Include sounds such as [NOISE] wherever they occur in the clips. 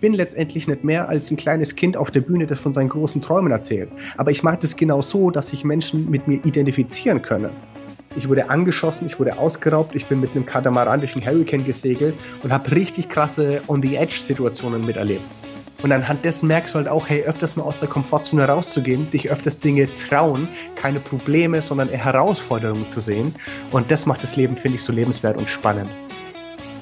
Bin letztendlich nicht mehr als ein kleines Kind auf der Bühne, das von seinen großen Träumen erzählt. Aber ich mag das genau so, dass sich Menschen mit mir identifizieren können. Ich wurde angeschossen, ich wurde ausgeraubt, ich bin mit einem Katamaran durch den Hurricane gesegelt und habe richtig krasse On-the-Edge-Situationen miterlebt. Und anhand dessen merkst du halt auch, hey, öfters mal aus der Komfortzone rauszugehen, dich öfters Dinge trauen, keine Probleme, sondern Herausforderungen zu sehen. Und das macht das Leben, finde ich, so lebenswert und spannend.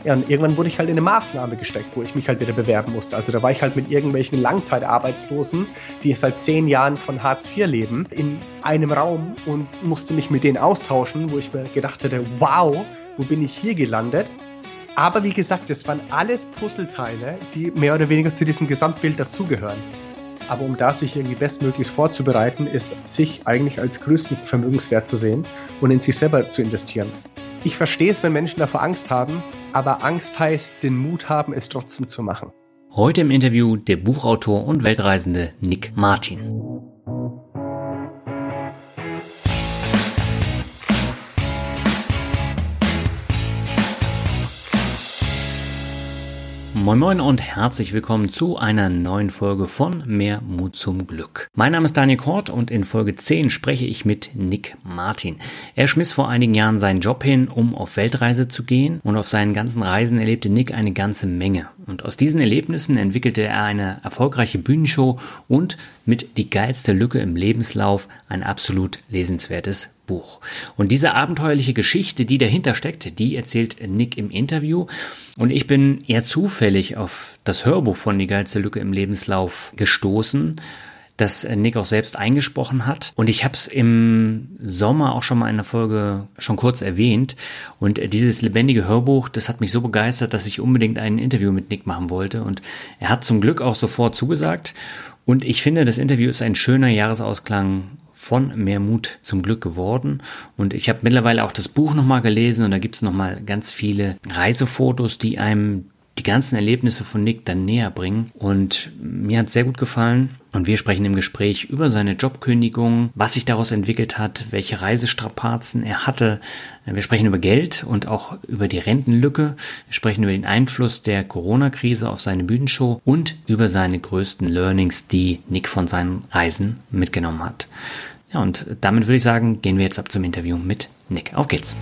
Ja, und irgendwann wurde ich halt in eine Maßnahme gesteckt, wo ich mich halt wieder bewerben musste. Also da war ich halt mit irgendwelchen Langzeitarbeitslosen, die seit zehn Jahren von Hartz IV leben, in einem Raum und musste mich mit denen austauschen, wo ich mir gedacht hätte, wow, wo bin ich hier gelandet? Aber wie gesagt, das waren alles Puzzleteile, die mehr oder weniger zu diesem Gesamtbild dazugehören. Aber um da sich irgendwie bestmöglichst vorzubereiten, ist sich eigentlich als größten Vermögenswert zu sehen und in sich selber zu investieren. Ich verstehe es, wenn Menschen davor Angst haben, aber Angst heißt, den Mut haben, es trotzdem zu machen. Heute im Interview der Buchautor und Weltreisende Nick Martin. Moin Moin und herzlich willkommen zu einer neuen Folge von Mehr Mut zum Glück. Mein Name ist Daniel Kort und in Folge 10 spreche ich mit Nick Martin. Er schmiss vor einigen Jahren seinen Job hin, um auf Weltreise zu gehen und auf seinen ganzen Reisen erlebte Nick eine ganze Menge. Und aus diesen Erlebnissen entwickelte er eine erfolgreiche Bühnenshow und mit Die geilste Lücke im Lebenslauf ein absolut lesenswertes Buch. Und diese abenteuerliche Geschichte, die dahinter steckt, die erzählt Nick im Interview. Und ich bin eher zufällig auf das Hörbuch von Die geilste Lücke im Lebenslauf gestoßen das Nick auch selbst eingesprochen hat. Und ich habe es im Sommer auch schon mal in der Folge schon kurz erwähnt. Und dieses lebendige Hörbuch, das hat mich so begeistert, dass ich unbedingt ein Interview mit Nick machen wollte. Und er hat zum Glück auch sofort zugesagt. Und ich finde, das Interview ist ein schöner Jahresausklang von Mehr Mut zum Glück geworden. Und ich habe mittlerweile auch das Buch nochmal gelesen und da gibt es nochmal ganz viele Reisefotos, die einem die ganzen Erlebnisse von Nick dann näher bringen. Und mir hat sehr gut gefallen. Und wir sprechen im Gespräch über seine Jobkündigung, was sich daraus entwickelt hat, welche Reisestrapazen er hatte. Wir sprechen über Geld und auch über die Rentenlücke. Wir sprechen über den Einfluss der Corona-Krise auf seine Bühnenshow und über seine größten Learnings, die Nick von seinen Reisen mitgenommen hat. Ja, und damit würde ich sagen, gehen wir jetzt ab zum Interview mit Nick. Auf geht's!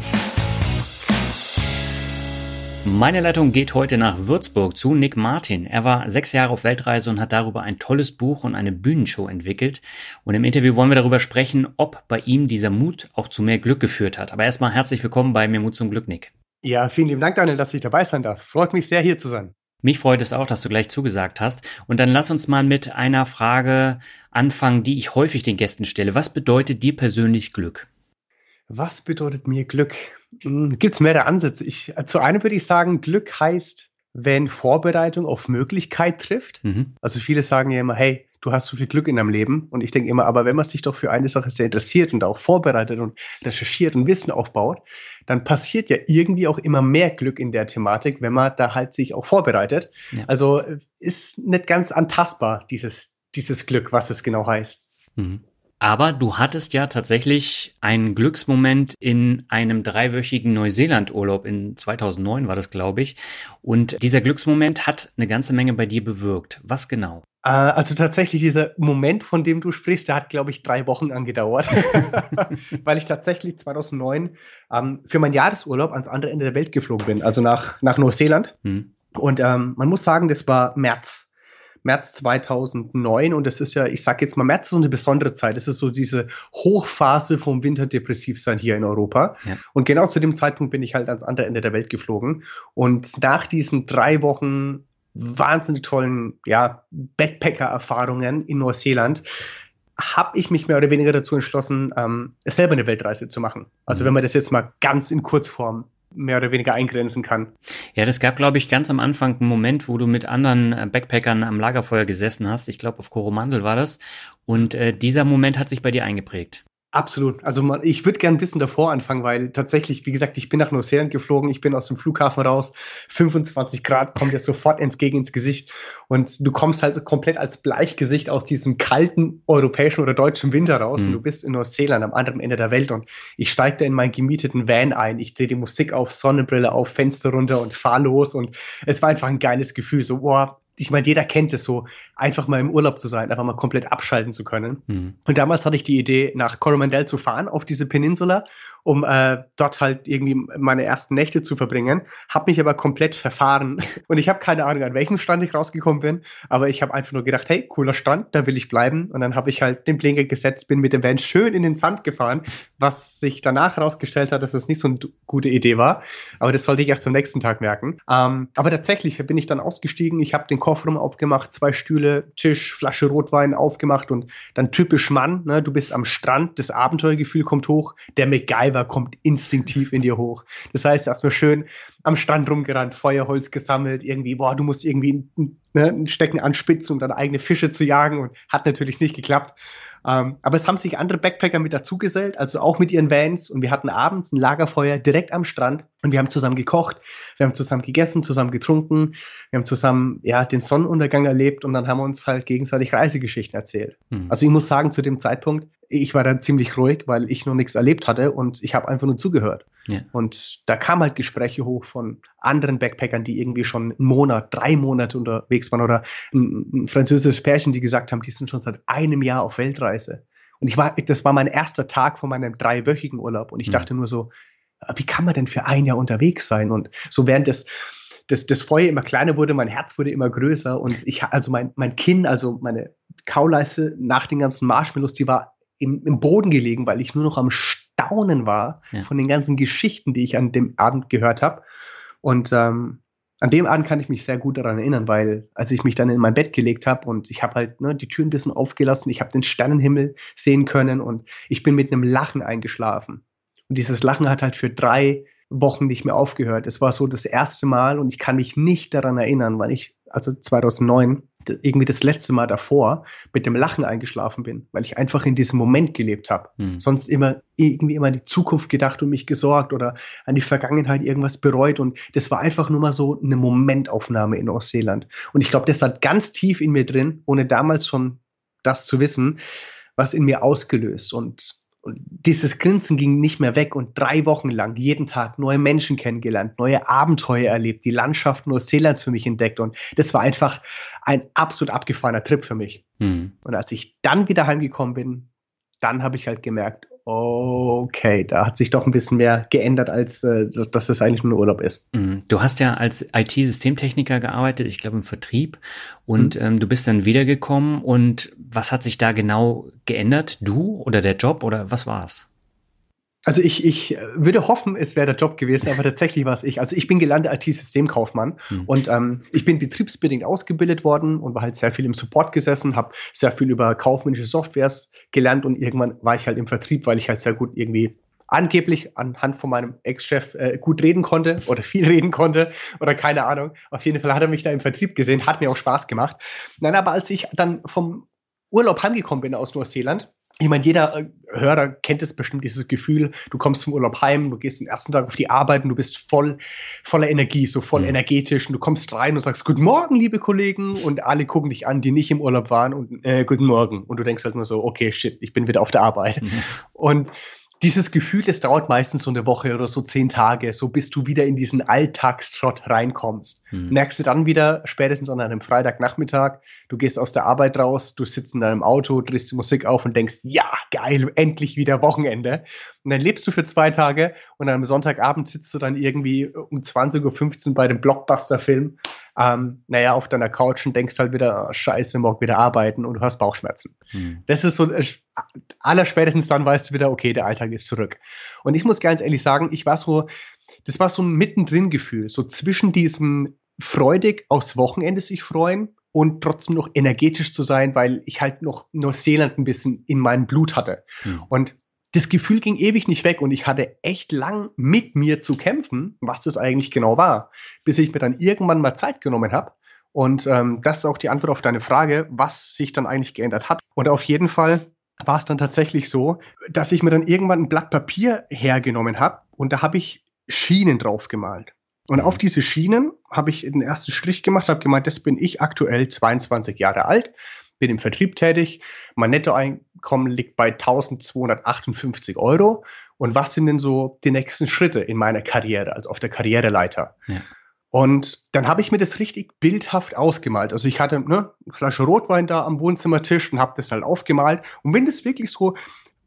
Meine Leitung geht heute nach Würzburg zu Nick Martin. Er war sechs Jahre auf Weltreise und hat darüber ein tolles Buch und eine Bühnenshow entwickelt. Und im Interview wollen wir darüber sprechen, ob bei ihm dieser Mut auch zu mehr Glück geführt hat. Aber erstmal herzlich willkommen bei Mir Mut zum Glück, Nick. Ja, vielen lieben Dank, Daniel, dass ich dabei sein darf. Freut mich sehr, hier zu sein. Mich freut es auch, dass du gleich zugesagt hast. Und dann lass uns mal mit einer Frage anfangen, die ich häufig den Gästen stelle. Was bedeutet dir persönlich Glück? Was bedeutet mir Glück? Hm, Gibt es mehrere Ansätze. Ich, zu einem würde ich sagen, Glück heißt, wenn Vorbereitung auf Möglichkeit trifft. Mhm. Also viele sagen ja immer, hey, du hast so viel Glück in deinem Leben. Und ich denke immer, aber wenn man sich doch für eine Sache sehr interessiert und auch vorbereitet und recherchiert und Wissen aufbaut, dann passiert ja irgendwie auch immer mehr Glück in der Thematik, wenn man da halt sich auch vorbereitet. Ja. Also ist nicht ganz antastbar, dieses, dieses Glück, was es genau heißt. Mhm. Aber du hattest ja tatsächlich einen Glücksmoment in einem dreiwöchigen Neuseeland-Urlaub in 2009 war das, glaube ich. Und dieser Glücksmoment hat eine ganze Menge bei dir bewirkt. Was genau? Äh, also tatsächlich dieser Moment, von dem du sprichst, der hat, glaube ich, drei Wochen angedauert, [LAUGHS] weil ich tatsächlich 2009 ähm, für meinen Jahresurlaub ans andere Ende der Welt geflogen bin, also nach, nach Neuseeland. Hm. Und ähm, man muss sagen, das war März. März 2009 und das ist ja, ich sage jetzt mal, März ist so eine besondere Zeit. Das ist so diese Hochphase vom Winterdepressivsein hier in Europa. Ja. Und genau zu dem Zeitpunkt bin ich halt ans andere Ende der Welt geflogen. Und nach diesen drei Wochen wahnsinnig tollen ja, Backpacker-Erfahrungen in Neuseeland habe ich mich mehr oder weniger dazu entschlossen, ähm, selber eine Weltreise zu machen. Also mhm. wenn man das jetzt mal ganz in Kurzform mehr oder weniger eingrenzen kann. Ja, das gab, glaube ich, ganz am Anfang einen Moment, wo du mit anderen äh, Backpackern am Lagerfeuer gesessen hast. Ich glaube, auf Coromandel war das. Und äh, dieser Moment hat sich bei dir eingeprägt. Absolut. Also man, ich würde gern ein bisschen davor anfangen, weil tatsächlich, wie gesagt, ich bin nach Neuseeland geflogen, ich bin aus dem Flughafen raus, 25 Grad kommt dir sofort entgegen ins Gesicht und du kommst halt komplett als Bleichgesicht aus diesem kalten europäischen oder deutschen Winter raus mhm. und du bist in Neuseeland am anderen Ende der Welt und ich steige da in meinen gemieteten Van ein, ich drehe die Musik auf, Sonnenbrille auf, Fenster runter und fahr los und es war einfach ein geiles Gefühl, so, boah, ich meine, jeder kennt es so, einfach mal im Urlaub zu sein, einfach mal komplett abschalten zu können. Mhm. Und damals hatte ich die Idee, nach Coromandel zu fahren, auf diese Peninsula um äh, dort halt irgendwie meine ersten Nächte zu verbringen. Habe mich aber komplett verfahren [LAUGHS] und ich habe keine Ahnung, an welchem Stand ich rausgekommen bin, aber ich habe einfach nur gedacht, hey, cooler Stand, da will ich bleiben. Und dann habe ich halt den Blinker gesetzt, bin mit dem Van schön in den Sand gefahren, was sich danach herausgestellt hat, dass das nicht so eine gute Idee war. Aber das sollte ich erst am nächsten Tag merken. Ähm, aber tatsächlich bin ich dann ausgestiegen, ich habe den Kofferraum aufgemacht, zwei Stühle, Tisch, Flasche Rotwein aufgemacht und dann typisch Mann, ne, du bist am Strand, das Abenteuergefühl kommt hoch, der MacGyver Weiber kommt instinktiv in dir hoch. Das heißt, erstmal schön am Strand rumgerannt, Feuerholz gesammelt, irgendwie, boah, du musst irgendwie ne, ein Stecken anspitzen, um deine eigene Fische zu jagen und hat natürlich nicht geklappt. Ähm, aber es haben sich andere Backpacker mit dazugesellt, also auch mit ihren Vans und wir hatten abends ein Lagerfeuer direkt am Strand und wir haben zusammen gekocht, wir haben zusammen gegessen, zusammen getrunken, wir haben zusammen ja den Sonnenuntergang erlebt und dann haben wir uns halt gegenseitig Reisegeschichten erzählt. Mhm. Also ich muss sagen, zu dem Zeitpunkt, ich war dann ziemlich ruhig, weil ich noch nichts erlebt hatte und ich habe einfach nur zugehört. Ja. Und da kamen halt Gespräche hoch von anderen Backpackern, die irgendwie schon einen Monat, drei Monate unterwegs waren oder ein, ein französisches Pärchen, die gesagt haben, die sind schon seit einem Jahr auf Weltreise. Und ich war, das war mein erster Tag von meinem dreiwöchigen Urlaub und ich mhm. dachte nur so, wie kann man denn für ein Jahr unterwegs sein? Und so während das, das, das Feuer immer kleiner wurde, mein Herz wurde immer größer und ich, also mein, mein Kinn, also meine Kauleiste nach den ganzen Marshmallows, die war im, im Boden gelegen, weil ich nur noch am Staunen war ja. von den ganzen Geschichten, die ich an dem Abend gehört habe. Und ähm, an dem Abend kann ich mich sehr gut daran erinnern, weil als ich mich dann in mein Bett gelegt habe und ich habe halt ne, die Tür ein bisschen aufgelassen, ich habe den Sternenhimmel sehen können und ich bin mit einem Lachen eingeschlafen. Und dieses Lachen hat halt für drei Wochen nicht mehr aufgehört. Es war so das erste Mal und ich kann mich nicht daran erinnern, weil ich, also 2009, irgendwie das letzte Mal davor mit dem Lachen eingeschlafen bin, weil ich einfach in diesem Moment gelebt habe. Mhm. Sonst immer irgendwie immer an die Zukunft gedacht und mich gesorgt oder an die Vergangenheit irgendwas bereut und das war einfach nur mal so eine Momentaufnahme in Ostseeland. Und ich glaube, das hat ganz tief in mir drin, ohne damals schon das zu wissen, was in mir ausgelöst und und dieses Grinsen ging nicht mehr weg und drei Wochen lang jeden Tag neue Menschen kennengelernt, neue Abenteuer erlebt, die Landschaft Neuseelands für mich entdeckt und das war einfach ein absolut abgefahrener Trip für mich. Mhm. Und als ich dann wieder heimgekommen bin, dann habe ich halt gemerkt, okay, da hat sich doch ein bisschen mehr geändert, als äh, dass, dass das eigentlich nur Urlaub ist. Mhm. Du hast ja als IT-Systemtechniker gearbeitet, ich glaube im Vertrieb, und mhm. ähm, du bist dann wiedergekommen. Und was hat sich da genau geändert? Du oder der Job oder was war es? Also ich, ich würde hoffen, es wäre der Job gewesen, aber tatsächlich war es ich. Also ich bin gelernter IT-Systemkaufmann mhm. und ähm, ich bin betriebsbedingt ausgebildet worden und war halt sehr viel im Support gesessen, habe sehr viel über kaufmännische Softwares gelernt und irgendwann war ich halt im Vertrieb, weil ich halt sehr gut irgendwie angeblich anhand von meinem Ex-Chef äh, gut reden konnte oder viel [LAUGHS] reden konnte oder keine Ahnung. Auf jeden Fall hat er mich da im Vertrieb gesehen, hat mir auch Spaß gemacht. Nein, aber als ich dann vom Urlaub heimgekommen bin aus Neuseeland, ich meine, jeder äh, Hörer kennt es bestimmt, dieses Gefühl, du kommst vom Urlaub heim, du gehst den ersten Tag auf die Arbeit und du bist voll voller Energie, so voll mhm. energetisch und du kommst rein und sagst, guten Morgen, liebe Kollegen und alle gucken dich an, die nicht im Urlaub waren und äh, guten Morgen und du denkst halt nur so, okay, shit, ich bin wieder auf der Arbeit. Mhm. Und dieses Gefühl, das dauert meistens so eine Woche oder so zehn Tage, so bis du wieder in diesen Alltagstrott reinkommst. Hm. Merkst du dann wieder, spätestens an einem Freitagnachmittag, du gehst aus der Arbeit raus, du sitzt in deinem Auto, drehst die Musik auf und denkst, ja, geil, endlich wieder Wochenende. Und dann lebst du für zwei Tage und am Sonntagabend sitzt du dann irgendwie um 20.15 Uhr bei dem Blockbuster-Film ähm, naja, auf deiner Couch und denkst halt wieder, oh, scheiße, morgen wieder arbeiten und du hast Bauchschmerzen. Hm. Das ist so, äh, aller spätestens dann weißt du wieder, okay, der Alltag ist zurück. Und ich muss ganz ehrlich sagen, ich war so, das war so ein Mittendrin-Gefühl, so zwischen diesem freudig aufs Wochenende sich freuen und trotzdem noch energetisch zu sein, weil ich halt noch Neuseeland ein bisschen in meinem Blut hatte. Hm. Und das Gefühl ging ewig nicht weg und ich hatte echt lang mit mir zu kämpfen, was das eigentlich genau war, bis ich mir dann irgendwann mal Zeit genommen habe. Und ähm, das ist auch die Antwort auf deine Frage, was sich dann eigentlich geändert hat. Und auf jeden Fall war es dann tatsächlich so, dass ich mir dann irgendwann ein Blatt Papier hergenommen habe und da habe ich Schienen drauf gemalt. Und auf diese Schienen habe ich den ersten Strich gemacht, habe gemeint, das bin ich aktuell 22 Jahre alt, bin im Vertrieb tätig, mein Nettoeinkommen liegt bei 1258 Euro. Und was sind denn so die nächsten Schritte in meiner Karriere, also auf der Karriereleiter? Ja. Und dann habe ich mir das richtig bildhaft ausgemalt. Also ich hatte ne, eine Flasche Rotwein da am Wohnzimmertisch und habe das halt aufgemalt und bin das wirklich so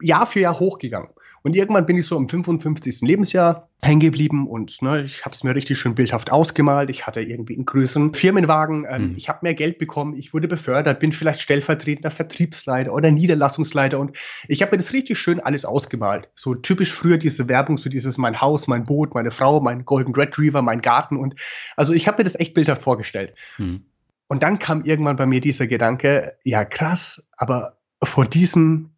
Jahr für Jahr hochgegangen. Und irgendwann bin ich so im 55. Lebensjahr hängen geblieben und ne, ich habe es mir richtig schön bildhaft ausgemalt. Ich hatte irgendwie einen größeren Firmenwagen. Ähm, mhm. Ich habe mehr Geld bekommen. Ich wurde befördert, bin vielleicht stellvertretender Vertriebsleiter oder Niederlassungsleiter. Und ich habe mir das richtig schön alles ausgemalt. So typisch früher diese Werbung, so dieses mein Haus, mein Boot, meine Frau, mein Golden Retriever, mein Garten. Und also ich habe mir das echt bildhaft vorgestellt. Mhm. Und dann kam irgendwann bei mir dieser Gedanke, ja krass, aber vor diesem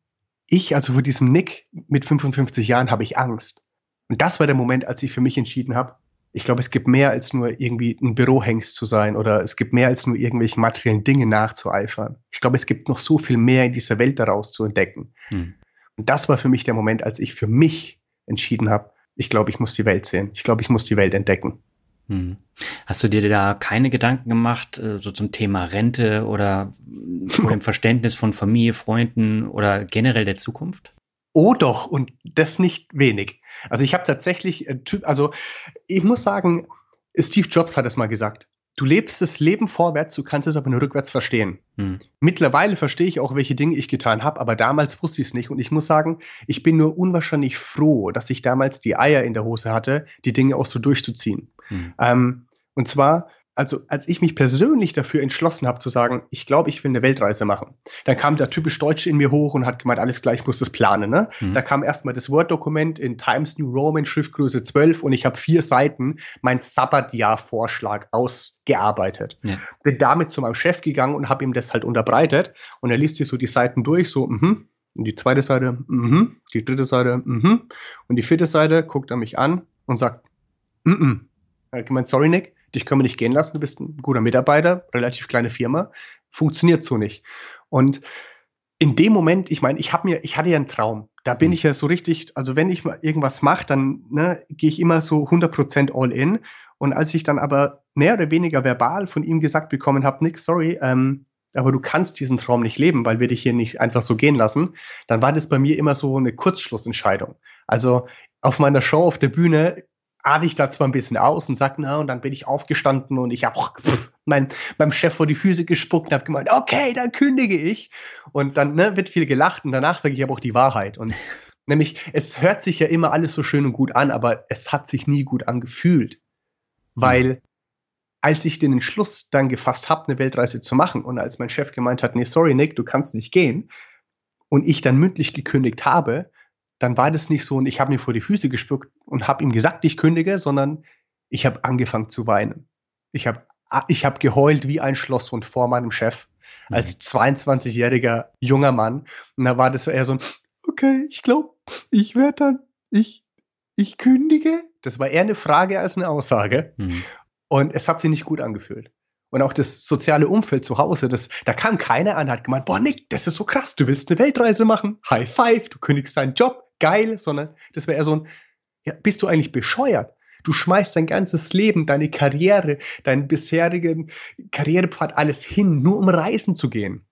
ich, also vor diesem Nick mit 55 Jahren, habe ich Angst. Und das war der Moment, als ich für mich entschieden habe, ich glaube, es gibt mehr als nur irgendwie ein Bürohengst zu sein oder es gibt mehr als nur irgendwelche materiellen Dinge nachzueifern. Ich glaube, es gibt noch so viel mehr in dieser Welt daraus zu entdecken. Hm. Und das war für mich der Moment, als ich für mich entschieden habe, ich glaube, ich muss die Welt sehen. Ich glaube, ich muss die Welt entdecken. Hm. Hast du dir da keine Gedanken gemacht, äh, so zum Thema Rente oder [LAUGHS] vor dem Verständnis von Familie, Freunden oder generell der Zukunft? Oh doch, und das nicht wenig. Also ich habe tatsächlich, äh, also ich muss sagen, Steve Jobs hat es mal gesagt. Du lebst das Leben vorwärts, du kannst es aber nur rückwärts verstehen. Hm. Mittlerweile verstehe ich auch, welche Dinge ich getan habe, aber damals wusste ich es nicht. Und ich muss sagen, ich bin nur unwahrscheinlich froh, dass ich damals die Eier in der Hose hatte, die Dinge auch so durchzuziehen. Hm. Ähm, und zwar also als ich mich persönlich dafür entschlossen habe zu sagen, ich glaube, ich will eine Weltreise machen, dann kam der typisch Deutsche in mir hoch und hat gemeint, alles klar, ich muss das planen. Ne? Mhm. Da kam erstmal das Word-Dokument in Times New Roman, Schriftgröße 12 und ich habe vier Seiten mein Sabbatjahr-Vorschlag ausgearbeitet. Ja. Bin damit zu meinem Chef gegangen und habe ihm das halt unterbreitet und er liest sich so die Seiten durch, so, mhm. Und die zweite Seite, mhm. Die dritte Seite, mhm. Und die vierte Seite guckt er mich an und sagt, mhm. Er hat gemeint, sorry, Nick, dich können wir nicht gehen lassen, du bist ein guter Mitarbeiter, relativ kleine Firma, funktioniert so nicht. Und in dem Moment, ich meine, ich habe mir, ich hatte ja einen Traum. Da bin mhm. ich ja so richtig, also wenn ich mal irgendwas mache, dann ne, gehe ich immer so 100% all in. Und als ich dann aber mehr oder weniger verbal von ihm gesagt bekommen habe, Nick, sorry, ähm, aber du kannst diesen Traum nicht leben, weil wir dich hier nicht einfach so gehen lassen, dann war das bei mir immer so eine Kurzschlussentscheidung. Also auf meiner Show auf der Bühne arte ich da zwar ein bisschen aus und sag, na, und dann bin ich aufgestanden und ich habe mein, meinem Chef vor die Füße gespuckt und habe gemeint, okay, dann kündige ich. Und dann ne, wird viel gelacht und danach sage ich aber auch die Wahrheit. Und [LAUGHS] nämlich, es hört sich ja immer alles so schön und gut an, aber es hat sich nie gut angefühlt. Weil als ich den Entschluss dann gefasst habe, eine Weltreise zu machen und als mein Chef gemeint hat, nee, sorry, Nick, du kannst nicht gehen, und ich dann mündlich gekündigt habe, dann war das nicht so und ich habe mir vor die Füße gespuckt und habe ihm gesagt, ich kündige, sondern ich habe angefangen zu weinen. Ich habe ich hab geheult wie ein Schlosshund vor meinem Chef mhm. als 22-jähriger junger Mann. Und da war das eher so ein, okay, ich glaube, ich werde dann, ich, ich kündige. Das war eher eine Frage als eine Aussage. Mhm. Und es hat sich nicht gut angefühlt. Und auch das soziale Umfeld zu Hause, das, da kam keiner an, hat gemeint, boah, Nick, das ist so krass, du willst eine Weltreise machen, High Five, du kündigst deinen Job, geil, sondern das wäre eher so ein, ja, bist du eigentlich bescheuert? Du schmeißt dein ganzes Leben, deine Karriere, deinen bisherigen Karrierepfad alles hin, nur um reisen zu gehen.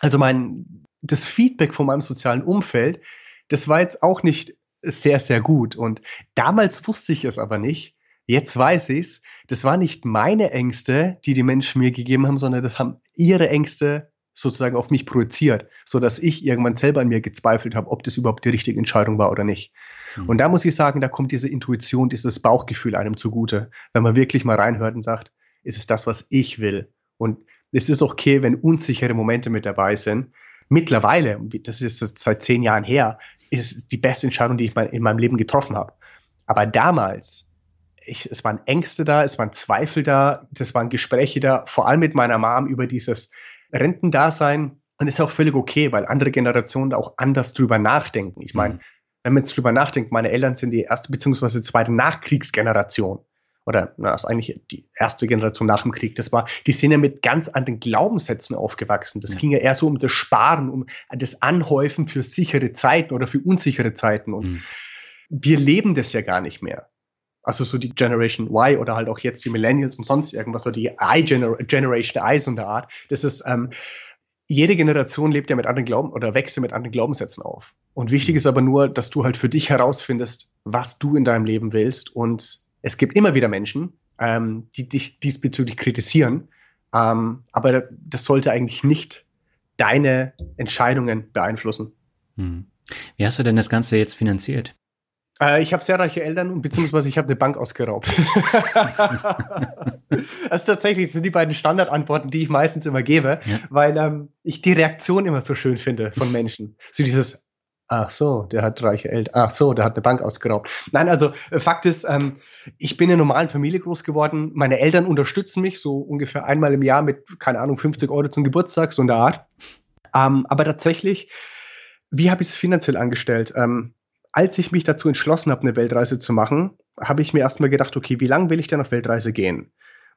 Also mein, das Feedback von meinem sozialen Umfeld, das war jetzt auch nicht sehr, sehr gut. Und damals wusste ich es aber nicht. Jetzt weiß ich es. Das war nicht meine Ängste, die die Menschen mir gegeben haben, sondern das haben ihre Ängste sozusagen auf mich projiziert, so dass ich irgendwann selber an mir gezweifelt habe, ob das überhaupt die richtige Entscheidung war oder nicht. Mhm. Und da muss ich sagen, da kommt diese Intuition, dieses Bauchgefühl einem zugute, wenn man wirklich mal reinhört und sagt, ist es das, was ich will? Und es ist okay, wenn unsichere Momente mit dabei sind. Mittlerweile, das ist seit zehn Jahren her, ist es die beste Entscheidung, die ich in meinem Leben getroffen habe. Aber damals, ich, es waren Ängste da, es waren Zweifel da, das waren Gespräche da, vor allem mit meiner Mom über dieses, Rentendasein und ist auch völlig okay, weil andere Generationen da auch anders drüber nachdenken. Ich meine, mhm. wenn man jetzt drüber nachdenkt, meine Eltern sind die erste bzw. zweite Nachkriegsgeneration. Oder na, das ist eigentlich die erste Generation nach dem Krieg. Das war, die sind ja mit ganz anderen Glaubenssätzen aufgewachsen. Das ja. ging ja eher so um das Sparen, um das Anhäufen für sichere Zeiten oder für unsichere Zeiten. Und mhm. wir leben das ja gar nicht mehr. Also so die Generation Y oder halt auch jetzt die Millennials und sonst irgendwas, oder die I-Generation I so in der Art. Das ist, ähm, jede Generation lebt ja mit anderen Glauben oder wächst ja mit anderen Glaubenssätzen auf. Und wichtig ist aber nur, dass du halt für dich herausfindest, was du in deinem Leben willst. Und es gibt immer wieder Menschen, ähm, die dich diesbezüglich kritisieren. Ähm, aber das sollte eigentlich nicht deine Entscheidungen beeinflussen. Hm. Wie hast du denn das Ganze jetzt finanziert? Äh, ich habe sehr reiche Eltern, beziehungsweise ich habe eine Bank ausgeraubt. [LAUGHS] also tatsächlich das sind die beiden Standardantworten, die ich meistens immer gebe, ja. weil ähm, ich die Reaktion immer so schön finde von Menschen. So dieses, ach so, der hat reiche Eltern, ach so, der hat eine Bank ausgeraubt. Nein, also äh, Fakt ist, ähm, ich bin in einer normalen Familie groß geworden. Meine Eltern unterstützen mich so ungefähr einmal im Jahr mit, keine Ahnung, 50 Euro zum Geburtstag, so in der Art. Ähm, aber tatsächlich, wie habe ich es finanziell angestellt? Ähm, als ich mich dazu entschlossen habe, eine Weltreise zu machen, habe ich mir erstmal gedacht, okay, wie lange will ich denn auf Weltreise gehen? Und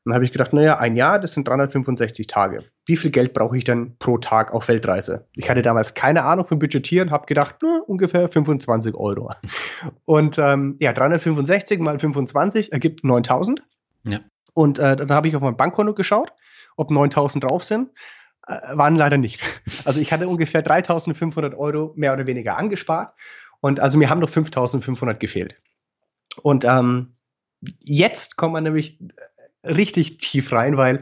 dann habe ich gedacht, naja, ein Jahr, das sind 365 Tage. Wie viel Geld brauche ich denn pro Tag auf Weltreise? Ich hatte damals keine Ahnung von Budgetieren, habe gedacht, na, ungefähr 25 Euro. [LAUGHS] Und ähm, ja, 365 mal 25 ergibt 9000. Ja. Und äh, dann habe ich auf mein Bankkonto geschaut, ob 9000 drauf sind. Äh, waren leider nicht. [LAUGHS] Also ich hatte ungefähr 3500 Euro mehr oder weniger angespart und also mir haben noch 5500 gefehlt. Und ähm, jetzt kommt man nämlich richtig tief rein, weil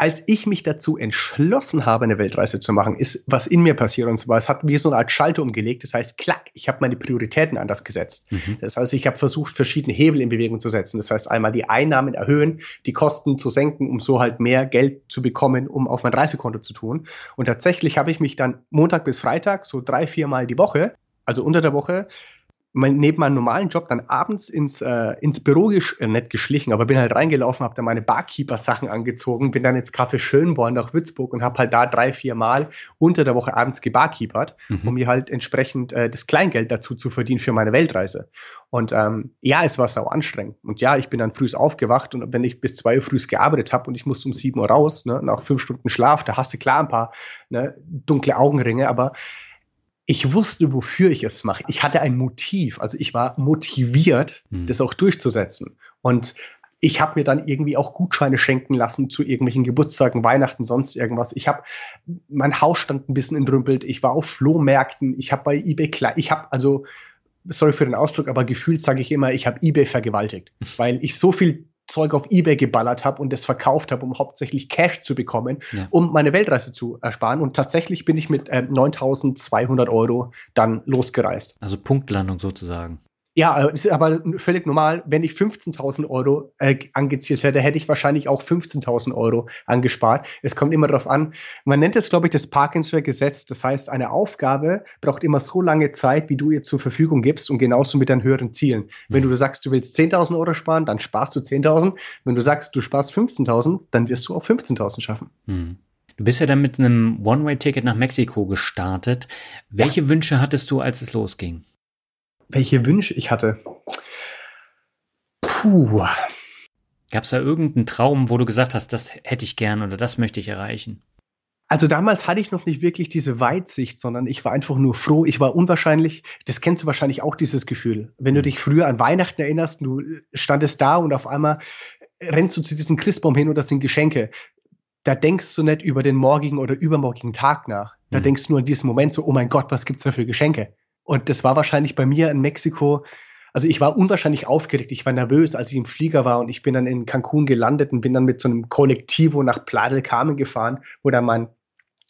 als ich mich dazu entschlossen habe, eine Weltreise zu machen, ist was in mir passiert. Und zwar, es hat wie so eine Art Schalter umgelegt. Das heißt, klack, ich habe meine Prioritäten anders gesetzt. Mhm. Das heißt, ich habe versucht, verschiedene Hebel in Bewegung zu setzen. Das heißt, einmal die Einnahmen erhöhen, die Kosten zu senken, um so halt mehr Geld zu bekommen, um auf mein Reisekonto zu tun. Und tatsächlich habe ich mich dann Montag bis Freitag, so drei, vier Mal die Woche, also unter der Woche, mein, neben meinem normalen Job dann abends ins, äh, ins Büro gesch äh, nicht geschlichen, aber bin halt reingelaufen, habe da meine Barkeeper-Sachen angezogen, bin dann ins Café Schönborn nach Würzburg und habe halt da drei, vier Mal unter der Woche abends gebarkeepert, mhm. um mir halt entsprechend äh, das Kleingeld dazu zu verdienen für meine Weltreise. Und ähm, ja, es war sau anstrengend. Und ja, ich bin dann früh aufgewacht und wenn ich bis zwei Uhr früh gearbeitet habe und ich musste um sieben Uhr raus, ne, nach fünf Stunden Schlaf, da hast du klar ein paar ne, dunkle Augenringe, aber ich wusste, wofür ich es mache. Ich hatte ein Motiv, also ich war motiviert, mhm. das auch durchzusetzen. Und ich habe mir dann irgendwie auch Gutscheine schenken lassen zu irgendwelchen Geburtstagen, Weihnachten, sonst irgendwas. Ich habe mein Haus stand ein bisschen entrümpelt. Ich war auf Flohmärkten. Ich habe bei eBay klar, ich habe also sorry für den Ausdruck, aber gefühlt sage ich immer, ich habe eBay vergewaltigt, [LAUGHS] weil ich so viel Zeug auf Ebay geballert habe und das verkauft habe, um hauptsächlich Cash zu bekommen, ja. um meine Weltreise zu ersparen. Und tatsächlich bin ich mit äh, 9200 Euro dann losgereist. Also Punktlandung sozusagen. Ja, das ist aber völlig normal. Wenn ich 15.000 Euro äh, angezielt hätte, hätte ich wahrscheinlich auch 15.000 Euro angespart. Es kommt immer darauf an. Man nennt es, glaube ich, das Parkinson Gesetz. Das heißt, eine Aufgabe braucht immer so lange Zeit, wie du ihr zur Verfügung gibst und genauso mit deinen höheren Zielen. Mhm. Wenn du sagst, du willst 10.000 Euro sparen, dann sparst du 10.000. Wenn du sagst, du sparst 15.000, dann wirst du auch 15.000 schaffen. Mhm. Du bist ja dann mit einem One-Way-Ticket nach Mexiko gestartet. Welche ja. Wünsche hattest du, als es losging? Welche Wünsche ich hatte. Puh. Gab es da irgendeinen Traum, wo du gesagt hast, das hätte ich gern oder das möchte ich erreichen? Also damals hatte ich noch nicht wirklich diese Weitsicht, sondern ich war einfach nur froh. Ich war unwahrscheinlich, das kennst du wahrscheinlich auch, dieses Gefühl. Wenn du mhm. dich früher an Weihnachten erinnerst, du standest da und auf einmal rennst du zu diesem Christbaum hin und das sind Geschenke. Da denkst du nicht über den morgigen oder übermorgigen Tag nach. Da mhm. denkst du nur in diesem Moment so, oh mein Gott, was gibt's da für Geschenke? Und das war wahrscheinlich bei mir in Mexiko. Also ich war unwahrscheinlich aufgeregt, ich war nervös, als ich im Flieger war und ich bin dann in Cancun gelandet und bin dann mit so einem Kollektivo nach Playa del Carmen gefahren, wo dann mein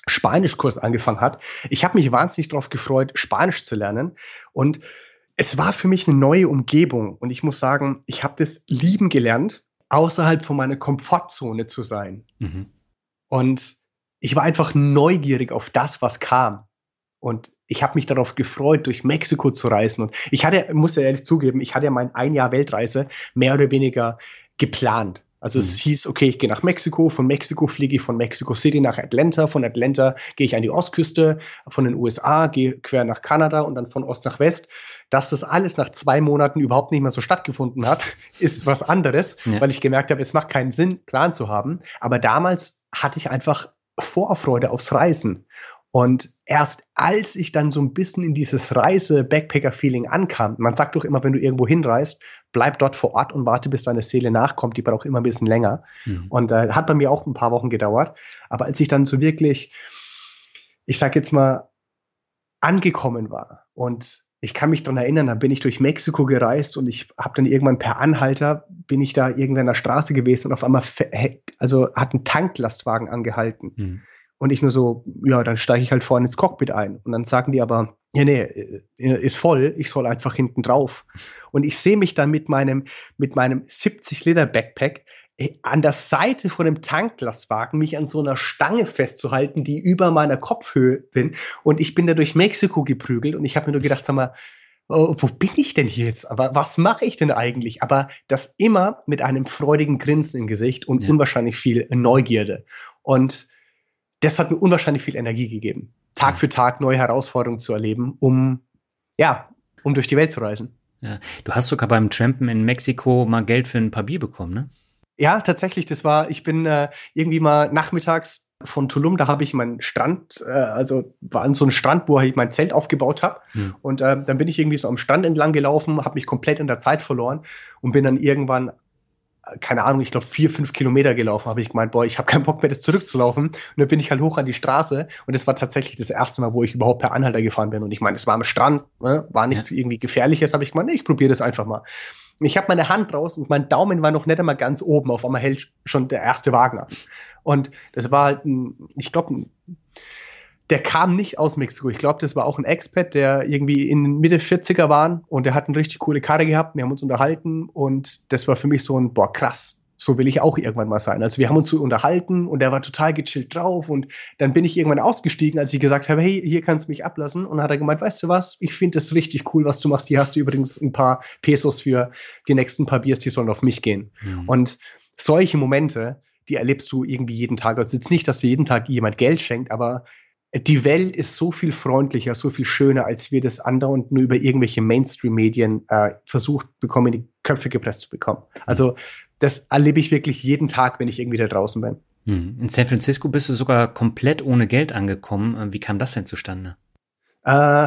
Spanischkurs angefangen hat. Ich habe mich wahnsinnig darauf gefreut, Spanisch zu lernen und es war für mich eine neue Umgebung und ich muss sagen, ich habe das lieben gelernt, außerhalb von meiner Komfortzone zu sein. Mhm. Und ich war einfach neugierig auf das, was kam. Und ich habe mich darauf gefreut, durch Mexiko zu reisen. Und ich hatte, muss ja ehrlich zugeben, ich hatte ja mein ein Jahr Weltreise mehr oder weniger geplant. Also mhm. es hieß, okay, ich gehe nach Mexiko, von Mexiko fliege ich von Mexico City nach Atlanta, von Atlanta gehe ich an die Ostküste, von den USA gehe quer nach Kanada und dann von Ost nach West. Dass das alles nach zwei Monaten überhaupt nicht mehr so stattgefunden hat, [LAUGHS] ist was anderes, ja. weil ich gemerkt habe, es macht keinen Sinn, Plan zu haben. Aber damals hatte ich einfach Vorfreude aufs Reisen. Und erst als ich dann so ein bisschen in dieses Reise-Backpacker-Feeling ankam, man sagt doch immer, wenn du irgendwo hinreist, bleib dort vor Ort und warte, bis deine Seele nachkommt. Die braucht immer ein bisschen länger. Mhm. Und äh, hat bei mir auch ein paar Wochen gedauert. Aber als ich dann so wirklich, ich sag jetzt mal, angekommen war und ich kann mich daran erinnern, dann bin ich durch Mexiko gereist und ich habe dann irgendwann per Anhalter, bin ich da irgendwann an der Straße gewesen und auf einmal, also hat ein Tanklastwagen angehalten. Mhm. Und ich nur so, ja, dann steige ich halt vorne ins Cockpit ein. Und dann sagen die aber, ja, nee, äh, ist voll, ich soll einfach hinten drauf. Und ich sehe mich dann mit meinem, mit meinem 70-Liter-Backpack äh, an der Seite von dem Tanklastwagen mich an so einer Stange festzuhalten, die über meiner Kopfhöhe bin. Und ich bin da durch Mexiko geprügelt und ich habe mir nur gedacht, sag mal, oh, wo bin ich denn hier jetzt? Aber was mache ich denn eigentlich? Aber das immer mit einem freudigen Grinsen im Gesicht und ja. unwahrscheinlich viel Neugierde. Und das hat mir unwahrscheinlich viel Energie gegeben, Tag für Tag neue Herausforderungen zu erleben, um, ja, um durch die Welt zu reisen. Ja. Du hast sogar beim Trampen in Mexiko mal Geld für ein paar Bier bekommen, ne? Ja, tatsächlich. Das war, ich bin äh, irgendwie mal nachmittags von Tulum, da habe ich meinen Strand, äh, also war an so einem Strand, wo ich mein Zelt aufgebaut habe. Hm. Und äh, dann bin ich irgendwie so am Strand entlang gelaufen, habe mich komplett in der Zeit verloren und bin dann irgendwann keine Ahnung, ich glaube vier, fünf Kilometer gelaufen, habe ich gemeint, boah, ich habe keinen Bock mehr, das zurückzulaufen. Und dann bin ich halt hoch an die Straße und das war tatsächlich das erste Mal, wo ich überhaupt per Anhalter gefahren bin. Und ich meine, es war am Strand, ne? war nichts irgendwie Gefährliches, habe ich gemeint, nee, ich probiere das einfach mal. Ich habe meine Hand raus und mein Daumen war noch nicht einmal ganz oben, auf einmal hält schon der erste Wagen an. Und das war halt ein, ich glaube, der kam nicht aus Mexiko. Ich glaube, das war auch ein Expat, der irgendwie in Mitte 40er war und der hat eine richtig coole Karre gehabt. Wir haben uns unterhalten und das war für mich so ein, boah, krass. So will ich auch irgendwann mal sein. Also wir haben uns so unterhalten und er war total gechillt drauf und dann bin ich irgendwann ausgestiegen, als ich gesagt habe, hey, hier kannst du mich ablassen und dann hat er gemeint, weißt du was, ich finde das richtig cool, was du machst. Hier hast du übrigens ein paar Pesos für die nächsten paar Biers, die sollen auf mich gehen. Mhm. Und solche Momente, die erlebst du irgendwie jeden Tag. Also jetzt nicht, dass dir jeden Tag jemand Geld schenkt, aber die Welt ist so viel freundlicher, so viel schöner, als wir das andauernd nur über irgendwelche Mainstream-Medien äh, versucht bekommen, in die Köpfe gepresst zu bekommen. Also das erlebe ich wirklich jeden Tag, wenn ich irgendwie da draußen bin. Hm. In San Francisco bist du sogar komplett ohne Geld angekommen. Äh, wie kam das denn zustande? Äh,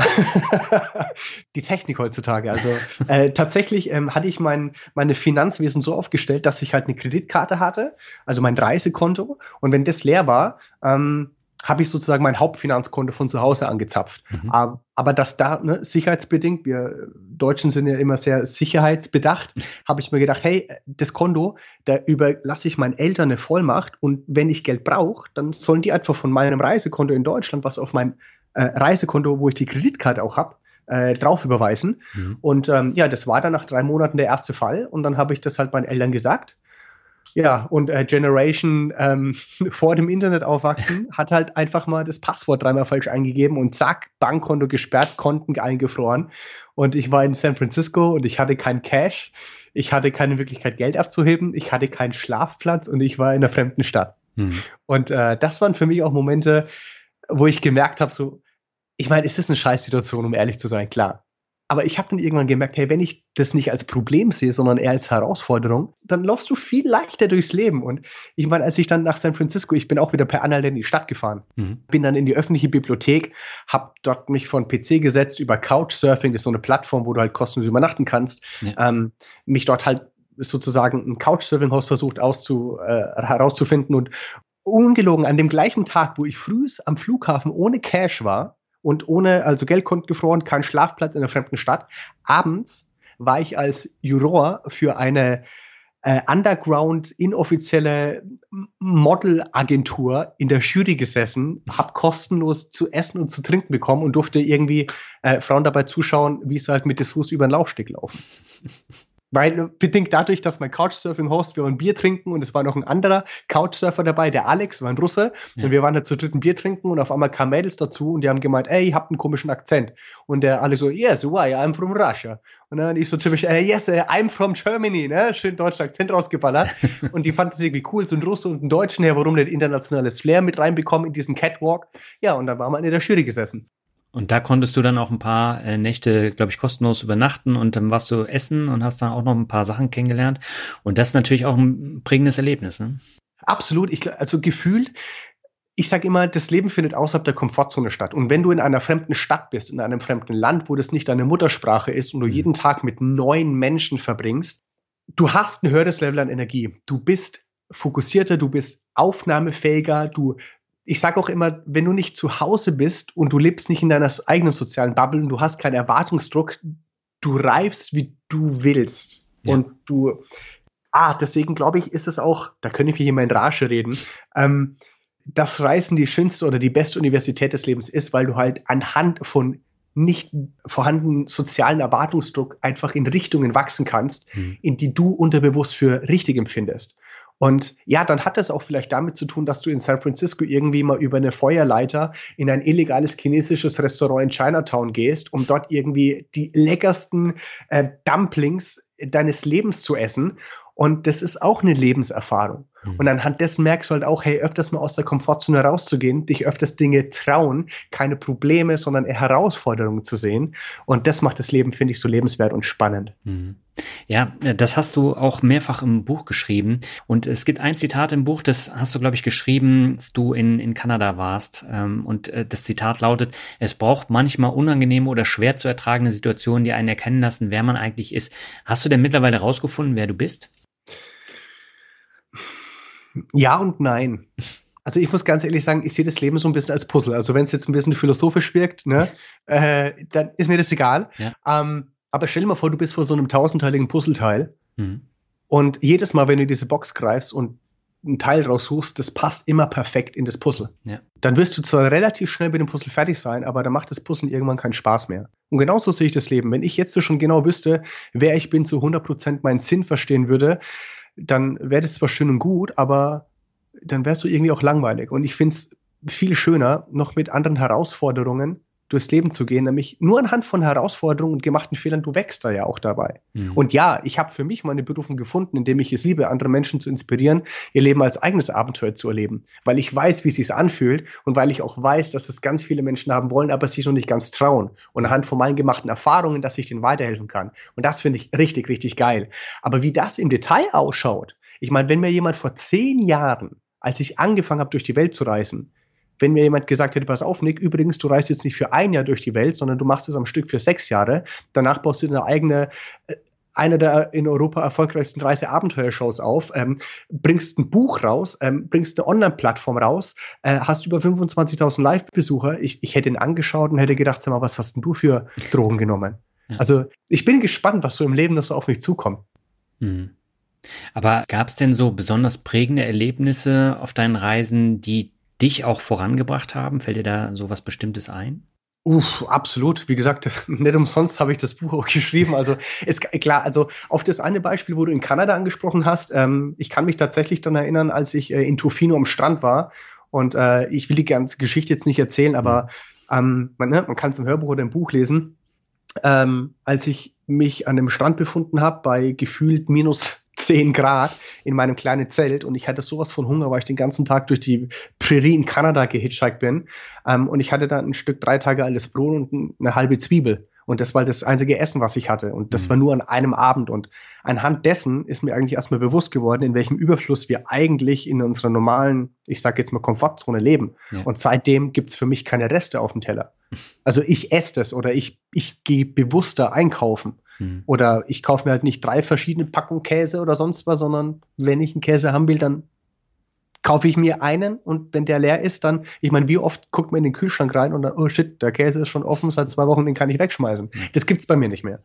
[LAUGHS] die Technik heutzutage. Also äh, tatsächlich ähm, hatte ich mein meine Finanzwesen so aufgestellt, dass ich halt eine Kreditkarte hatte, also mein Reisekonto. Und wenn das leer war, ähm, habe ich sozusagen mein Hauptfinanzkonto von zu Hause angezapft. Mhm. Aber dass da ne, sicherheitsbedingt, wir Deutschen sind ja immer sehr sicherheitsbedacht, habe ich mir gedacht, hey, das Konto, da überlasse ich meinen Eltern eine Vollmacht und wenn ich Geld brauche, dann sollen die einfach von meinem Reisekonto in Deutschland, was auf meinem äh, Reisekonto, wo ich die Kreditkarte auch habe, äh, drauf überweisen. Mhm. Und ähm, ja, das war dann nach drei Monaten der erste Fall. Und dann habe ich das halt meinen Eltern gesagt. Ja, und äh, Generation ähm, [LAUGHS] vor dem Internet aufwachsen, [LAUGHS] hat halt einfach mal das Passwort dreimal falsch eingegeben und zack, Bankkonto gesperrt, Konten eingefroren. Und ich war in San Francisco und ich hatte kein Cash, ich hatte keine Möglichkeit, Geld abzuheben, ich hatte keinen Schlafplatz und ich war in einer fremden Stadt. Hm. Und äh, das waren für mich auch Momente, wo ich gemerkt habe, so, ich meine, ist das eine Scheißsituation, um ehrlich zu sein, klar. Aber ich habe dann irgendwann gemerkt, hey, wenn ich das nicht als Problem sehe, sondern eher als Herausforderung, dann laufst du viel leichter durchs Leben. Und ich meine, als ich dann nach San Francisco, ich bin auch wieder per Anhalter in die Stadt gefahren, mhm. bin dann in die öffentliche Bibliothek, habe dort mich von PC gesetzt über Couchsurfing, das ist so eine Plattform, wo du halt kostenlos übernachten kannst, ja. ähm, mich dort halt sozusagen ein Couchsurfing-Haus versucht auszu, äh, herauszufinden und ungelogen an dem gleichen Tag, wo ich früh am Flughafen ohne Cash war, und ohne, also Geldkonten gefroren, kein Schlafplatz in einer fremden Stadt. Abends war ich als Juror für eine äh, Underground inoffizielle Modelagentur in der Jury gesessen, habe kostenlos zu essen und zu trinken bekommen und durfte irgendwie äh, Frauen dabei zuschauen, wie sie halt mit Dessous über den Laufsteg laufen. Weil bedingt dadurch, dass mein Couchsurfing-Host, wir waren Bier trinken und es war noch ein anderer Couchsurfer dabei, der Alex, war ein Russe. Ja. Und wir waren da zu dritten Bier trinken und auf einmal kamen Mädels dazu und die haben gemeint, ey, ihr habt einen komischen Akzent. Und der Alex so, yes, why, I'm from Russia. Und dann ich so typisch, äh, yes, uh, I'm from Germany, ne? Schön deutschen Akzent rausgeballert. [LAUGHS] und die fanden es irgendwie cool, so ein Russe und ein Deutschen, ja, warum nicht internationales Flair mit reinbekommen in diesen Catwalk. Ja, und dann waren wir in der Jury gesessen. Und da konntest du dann auch ein paar äh, Nächte, glaube ich, kostenlos übernachten und dann warst du essen und hast dann auch noch ein paar Sachen kennengelernt. Und das ist natürlich auch ein prägendes Erlebnis. Ne? Absolut. Ich, also gefühlt, ich sage immer, das Leben findet außerhalb der Komfortzone statt. Und wenn du in einer fremden Stadt bist, in einem fremden Land, wo das nicht deine Muttersprache ist und du mhm. jeden Tag mit neuen Menschen verbringst, du hast ein höheres Level an Energie. Du bist fokussierter, du bist aufnahmefähiger, du ich sage auch immer, wenn du nicht zu Hause bist und du lebst nicht in deiner eigenen sozialen Bubble und du hast keinen Erwartungsdruck, du reifst, wie du willst. Ja. Und du, ah, deswegen glaube ich, ist es auch, da könnte ich mich immer in Rage reden, ähm, dass Reisen die schönste oder die beste Universität des Lebens ist, weil du halt anhand von nicht vorhandenen sozialen Erwartungsdruck einfach in Richtungen wachsen kannst, mhm. in die du unterbewusst für richtig empfindest. Und ja, dann hat das auch vielleicht damit zu tun, dass du in San Francisco irgendwie mal über eine Feuerleiter in ein illegales chinesisches Restaurant in Chinatown gehst, um dort irgendwie die leckersten äh, Dumplings deines Lebens zu essen. Und das ist auch eine Lebenserfahrung. Mhm. Und anhand dessen merkst du halt auch, hey, öfters mal aus der Komfortzone rauszugehen, dich öfters Dinge trauen, keine Probleme, sondern eher Herausforderungen zu sehen. Und das macht das Leben, finde ich, so lebenswert und spannend. Mhm. Ja, das hast du auch mehrfach im Buch geschrieben. Und es gibt ein Zitat im Buch, das hast du, glaube ich, geschrieben, als du in, in Kanada warst. Ähm, und äh, das Zitat lautet, es braucht manchmal unangenehme oder schwer zu ertragende Situationen, die einen erkennen lassen, wer man eigentlich ist. Hast du denn mittlerweile herausgefunden, wer du bist? Ja und nein. Also ich muss ganz ehrlich sagen, ich sehe das Leben so ein bisschen als Puzzle. Also wenn es jetzt ein bisschen philosophisch wirkt, ne, [LAUGHS] äh, dann ist mir das egal. Ja. Ähm, aber stell dir mal vor, du bist vor so einem tausendteiligen Puzzleteil mhm. und jedes Mal, wenn du diese Box greifst und ein Teil raussuchst, das passt immer perfekt in das Puzzle. Ja. Dann wirst du zwar relativ schnell mit dem Puzzle fertig sein, aber dann macht das Puzzle irgendwann keinen Spaß mehr. Und genauso sehe ich das Leben. Wenn ich jetzt schon genau wüsste, wer ich bin, zu 100% meinen Sinn verstehen würde, dann wäre das zwar schön und gut, aber dann wärst du irgendwie auch langweilig. Und ich finde es viel schöner, noch mit anderen Herausforderungen durchs Leben zu gehen, nämlich nur anhand von Herausforderungen und gemachten Fehlern, du wächst da ja auch dabei. Mhm. Und ja, ich habe für mich meine Berufung gefunden, indem ich es liebe, andere Menschen zu inspirieren, ihr Leben als eigenes Abenteuer zu erleben, weil ich weiß, wie es sich anfühlt und weil ich auch weiß, dass es ganz viele Menschen haben wollen, aber sich noch nicht ganz trauen. Und anhand von meinen gemachten Erfahrungen, dass ich denen weiterhelfen kann. Und das finde ich richtig, richtig geil. Aber wie das im Detail ausschaut, ich meine, wenn mir jemand vor zehn Jahren, als ich angefangen habe, durch die Welt zu reisen, wenn mir jemand gesagt hätte, pass auf, Nick, übrigens, du reist jetzt nicht für ein Jahr durch die Welt, sondern du machst es am Stück für sechs Jahre, danach baust du eine eigene äh, einer der in Europa erfolgreichsten Reiseabenteuershows auf, ähm, bringst ein Buch raus, ähm, bringst eine Online-Plattform raus, äh, hast über 25.000 Live-Besucher. Ich, ich hätte ihn angeschaut und hätte gedacht, sag mal, was hast denn du für Drogen genommen? Ja. Also ich bin gespannt, was so im Leben noch so auf mich zukommt. Mhm. Aber gab es denn so besonders prägende Erlebnisse auf deinen Reisen, die dich auch vorangebracht haben? Fällt dir da so was Bestimmtes ein? Uff, absolut. Wie gesagt, [LAUGHS] nicht umsonst habe ich das Buch auch geschrieben. Also ist klar, also auf das eine Beispiel, wo du in Kanada angesprochen hast, ähm, ich kann mich tatsächlich dann erinnern, als ich äh, in Tofino am Strand war. Und äh, ich will die ganze Geschichte jetzt nicht erzählen, aber mhm. ähm, man, ne, man kann es im Hörbuch oder im Buch lesen. Ähm, als ich mich an dem Strand befunden habe, bei gefühlt minus 10 Grad in meinem kleinen Zelt und ich hatte sowas von Hunger, weil ich den ganzen Tag durch die Prärie in Kanada gehitchhiked bin. Ähm, und ich hatte dann ein Stück drei Tage altes Brot und eine halbe Zwiebel. Und das war das einzige Essen, was ich hatte. Und das mhm. war nur an einem Abend. Und anhand dessen ist mir eigentlich erstmal bewusst geworden, in welchem Überfluss wir eigentlich in unserer normalen, ich sage jetzt mal, Komfortzone leben. Ja. Und seitdem gibt es für mich keine Reste auf dem Teller. [LAUGHS] Also ich esse das oder ich, ich gehe bewusster einkaufen. Mhm. Oder ich kaufe mir halt nicht drei verschiedene Packungen Käse oder sonst was, sondern wenn ich einen Käse haben will, dann kaufe ich mir einen und wenn der leer ist, dann, ich meine, wie oft guckt man in den Kühlschrank rein und dann, oh shit, der Käse ist schon offen seit zwei Wochen, den kann ich wegschmeißen. Mhm. Das gibt's bei mir nicht mehr.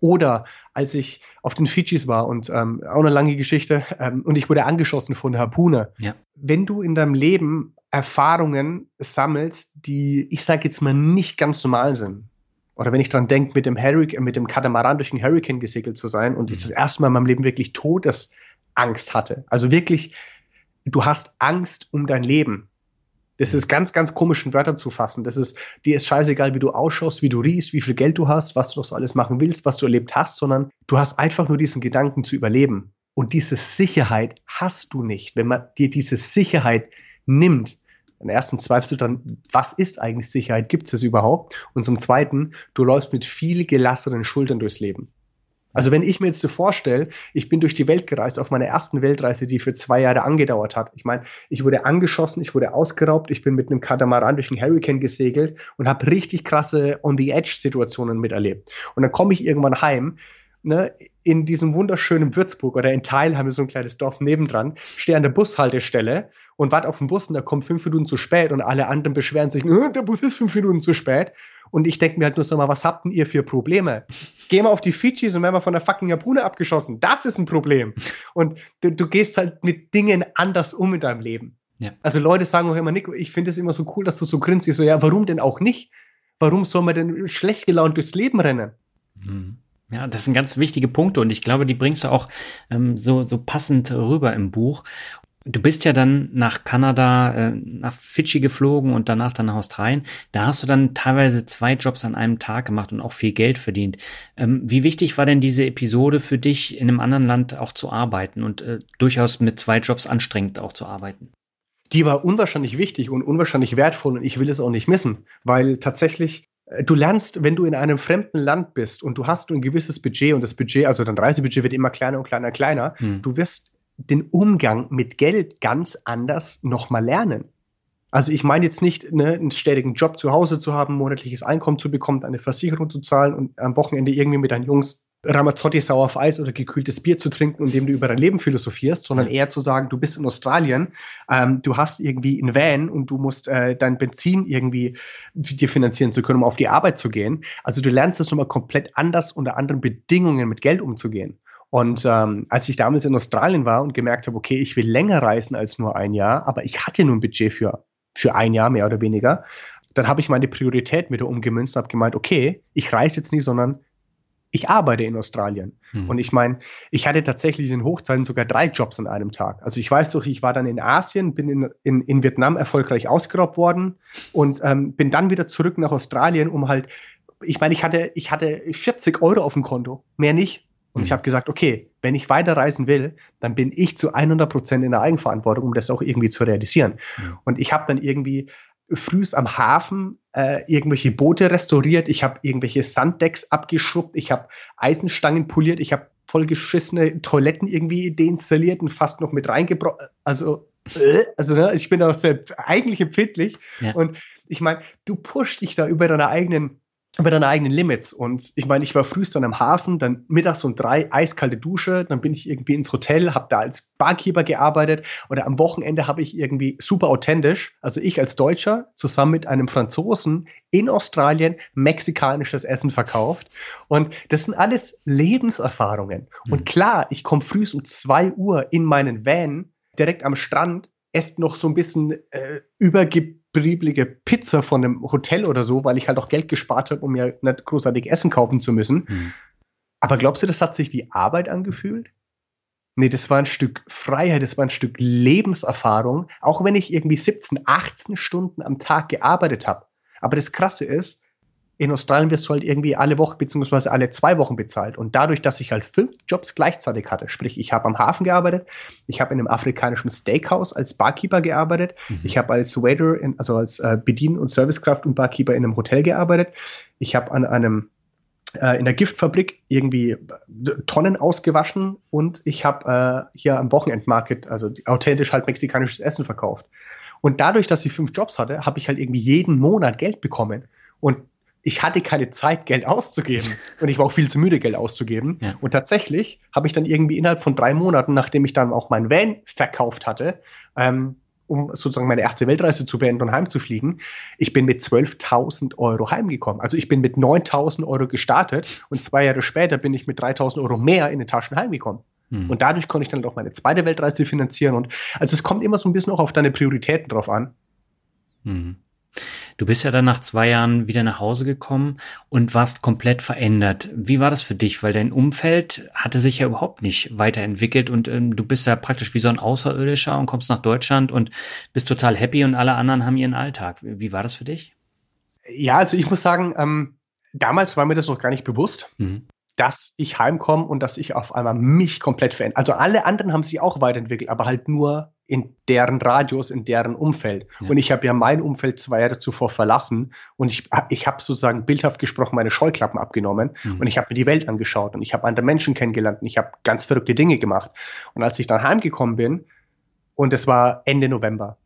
Oder als ich auf den Fidschis war und ähm, auch eine lange Geschichte ähm, und ich wurde angeschossen von der Harpune. Ja. Wenn du in deinem Leben Erfahrungen sammelst, die, ich sage jetzt mal, nicht ganz normal sind, Oder wenn ich dran denke, mit dem Hurricane, mit dem Katamaran durch den Hurricane gesegelt zu sein und ich das erste Mal in meinem Leben wirklich Todesangst hatte. Also wirklich, du hast Angst um dein Leben. Das ist ganz, ganz komisch in Wörter zu fassen. Das ist, dir ist scheißegal, wie du ausschaust, wie du riechst, wie viel Geld du hast, was du noch so alles machen willst, was du erlebt hast, sondern du hast einfach nur diesen Gedanken zu überleben. Und diese Sicherheit hast du nicht. Wenn man dir diese Sicherheit nimmt, erstens zweifelst du dann, was ist eigentlich Sicherheit? Gibt es das überhaupt? Und zum Zweiten, du läufst mit viel gelassenen Schultern durchs Leben. Also wenn ich mir jetzt so vorstelle, ich bin durch die Welt gereist auf meiner ersten Weltreise, die für zwei Jahre angedauert hat. Ich meine, ich wurde angeschossen, ich wurde ausgeraubt, ich bin mit einem Katamaran durch den Hurricane gesegelt und habe richtig krasse On-the-Edge-Situationen miterlebt. Und dann komme ich irgendwann heim, ne, in diesem wunderschönen Würzburg oder in Teil haben wir so ein kleines Dorf nebendran, stehe an der Bushaltestelle und warte auf den Bus und der kommt fünf Minuten zu spät und alle anderen beschweren sich, äh, der Bus ist fünf Minuten zu spät. Und ich denke mir halt nur so mal, was habt denn ihr für Probleme? Gehen wir auf die Fidschis und werden wir von der fucking Japune abgeschossen. Das ist ein Problem. Und du, du gehst halt mit Dingen anders um in deinem Leben. Ja. Also Leute sagen auch immer, Nico, ich finde es immer so cool, dass du so grinst. Ich so, ja, warum denn auch nicht? Warum soll man denn schlecht gelaunt durchs Leben rennen? Mhm. Ja, das sind ganz wichtige Punkte und ich glaube, die bringst du auch ähm, so, so passend rüber im Buch. Du bist ja dann nach Kanada, äh, nach Fidschi geflogen und danach dann nach Australien. Da hast du dann teilweise zwei Jobs an einem Tag gemacht und auch viel Geld verdient. Ähm, wie wichtig war denn diese Episode für dich, in einem anderen Land auch zu arbeiten und äh, durchaus mit zwei Jobs anstrengend auch zu arbeiten? Die war unwahrscheinlich wichtig und unwahrscheinlich wertvoll und ich will es auch nicht missen, weil tatsächlich du lernst, wenn du in einem fremden Land bist und du hast ein gewisses Budget und das Budget, also dein Reisebudget wird immer kleiner und kleiner und kleiner, hm. du wirst den Umgang mit Geld ganz anders nochmal lernen. Also ich meine jetzt nicht, ne, einen ständigen Job zu Hause zu haben, monatliches Einkommen zu bekommen, eine Versicherung zu zahlen und am Wochenende irgendwie mit deinen Jungs Ramazzotti sauer auf Eis oder gekühltes Bier zu trinken, indem du über dein Leben philosophierst, sondern eher zu sagen, du bist in Australien, ähm, du hast irgendwie einen Van und du musst äh, dein Benzin irgendwie dir finanzieren zu können, um auf die Arbeit zu gehen. Also du lernst es nochmal komplett anders unter anderen Bedingungen mit Geld umzugehen. Und ähm, als ich damals in Australien war und gemerkt habe, okay, ich will länger reisen als nur ein Jahr, aber ich hatte nur ein Budget für, für ein Jahr mehr oder weniger, dann habe ich meine Priorität wieder umgemünzt und habe gemeint, okay, ich reise jetzt nie, sondern ich arbeite in Australien. Hm. Und ich meine, ich hatte tatsächlich in Hochzeiten sogar drei Jobs an einem Tag. Also ich weiß doch, ich war dann in Asien, bin in, in, in Vietnam erfolgreich ausgeraubt worden und ähm, bin dann wieder zurück nach Australien, um halt, ich meine, ich hatte, ich hatte 40 Euro auf dem Konto, mehr nicht. Und ich hm. habe gesagt, okay, wenn ich weiterreisen will, dann bin ich zu 100 Prozent in der Eigenverantwortung, um das auch irgendwie zu realisieren. Ja. Und ich habe dann irgendwie frühs am Hafen äh, irgendwelche Boote restauriert, ich habe irgendwelche Sanddecks abgeschrubbt, ich habe Eisenstangen poliert, ich habe vollgeschissene Toiletten irgendwie deinstalliert und fast noch mit reingebrochen. Also, äh, also ne, ich bin auch sehr eigentlich empfindlich. Ja. Und ich meine, du pushst dich da über deine eigenen über deine eigenen Limits. Und ich meine, ich war frühst dann am Hafen, dann mittags um drei eiskalte Dusche, dann bin ich irgendwie ins Hotel, habe da als Barkeeper gearbeitet oder am Wochenende habe ich irgendwie super authentisch, also ich als Deutscher zusammen mit einem Franzosen in Australien mexikanisches Essen verkauft. Und das sind alles Lebenserfahrungen. Mhm. Und klar, ich komme frühst um zwei Uhr in meinen Van direkt am Strand, esst noch so ein bisschen äh, übergibt belielige Pizza von einem Hotel oder so, weil ich halt auch Geld gespart habe, um mir nicht großartig Essen kaufen zu müssen. Mhm. Aber glaubst du, das hat sich wie Arbeit angefühlt? Nee, das war ein Stück Freiheit, das war ein Stück Lebenserfahrung, auch wenn ich irgendwie 17, 18 Stunden am Tag gearbeitet habe. Aber das Krasse ist, in Australien wirst du halt irgendwie alle Woche beziehungsweise alle zwei Wochen bezahlt. Und dadurch, dass ich halt fünf Jobs gleichzeitig hatte, sprich, ich habe am Hafen gearbeitet, ich habe in einem afrikanischen Steakhouse als Barkeeper gearbeitet, mhm. ich habe als Waiter, in, also als äh, Bedien- und Servicekraft und Barkeeper in einem Hotel gearbeitet, ich habe an einem äh, in der Giftfabrik irgendwie äh, Tonnen ausgewaschen und ich habe äh, hier am Wochenendmarket, also authentisch halt mexikanisches Essen verkauft. Und dadurch, dass ich fünf Jobs hatte, habe ich halt irgendwie jeden Monat Geld bekommen. Und ich hatte keine Zeit, Geld auszugeben. [LAUGHS] Und ich war auch viel zu müde, Geld auszugeben. Ja. Und tatsächlich habe ich dann irgendwie innerhalb von drei Monaten, nachdem ich dann auch mein Van verkauft hatte, ähm, um sozusagen meine erste Weltreise zu beenden und heimzufliegen, ich bin mit 12.000 Euro heimgekommen. Also ich bin mit 9.000 Euro gestartet und zwei Jahre später bin ich mit 3.000 Euro mehr in den Taschen heimgekommen. Hm. Und dadurch konnte ich dann auch meine zweite Weltreise finanzieren. Und also es kommt immer so ein bisschen auch auf deine Prioritäten drauf an. Hm. Du bist ja dann nach zwei Jahren wieder nach Hause gekommen und warst komplett verändert. Wie war das für dich? Weil dein Umfeld hatte sich ja überhaupt nicht weiterentwickelt und ähm, du bist ja praktisch wie so ein Außerirdischer und kommst nach Deutschland und bist total happy und alle anderen haben ihren Alltag. Wie war das für dich? Ja, also ich muss sagen, ähm, damals war mir das noch gar nicht bewusst. Mhm dass ich heimkomme und dass ich auf einmal mich komplett verändere. Also alle anderen haben sich auch weiterentwickelt, aber halt nur in deren Radius, in deren Umfeld. Ja. Und ich habe ja mein Umfeld zwei Jahre zuvor verlassen und ich, ich habe sozusagen bildhaft gesprochen meine Scheuklappen abgenommen mhm. und ich habe mir die Welt angeschaut und ich habe andere Menschen kennengelernt und ich habe ganz verrückte Dinge gemacht. Und als ich dann heimgekommen bin, und es war Ende November,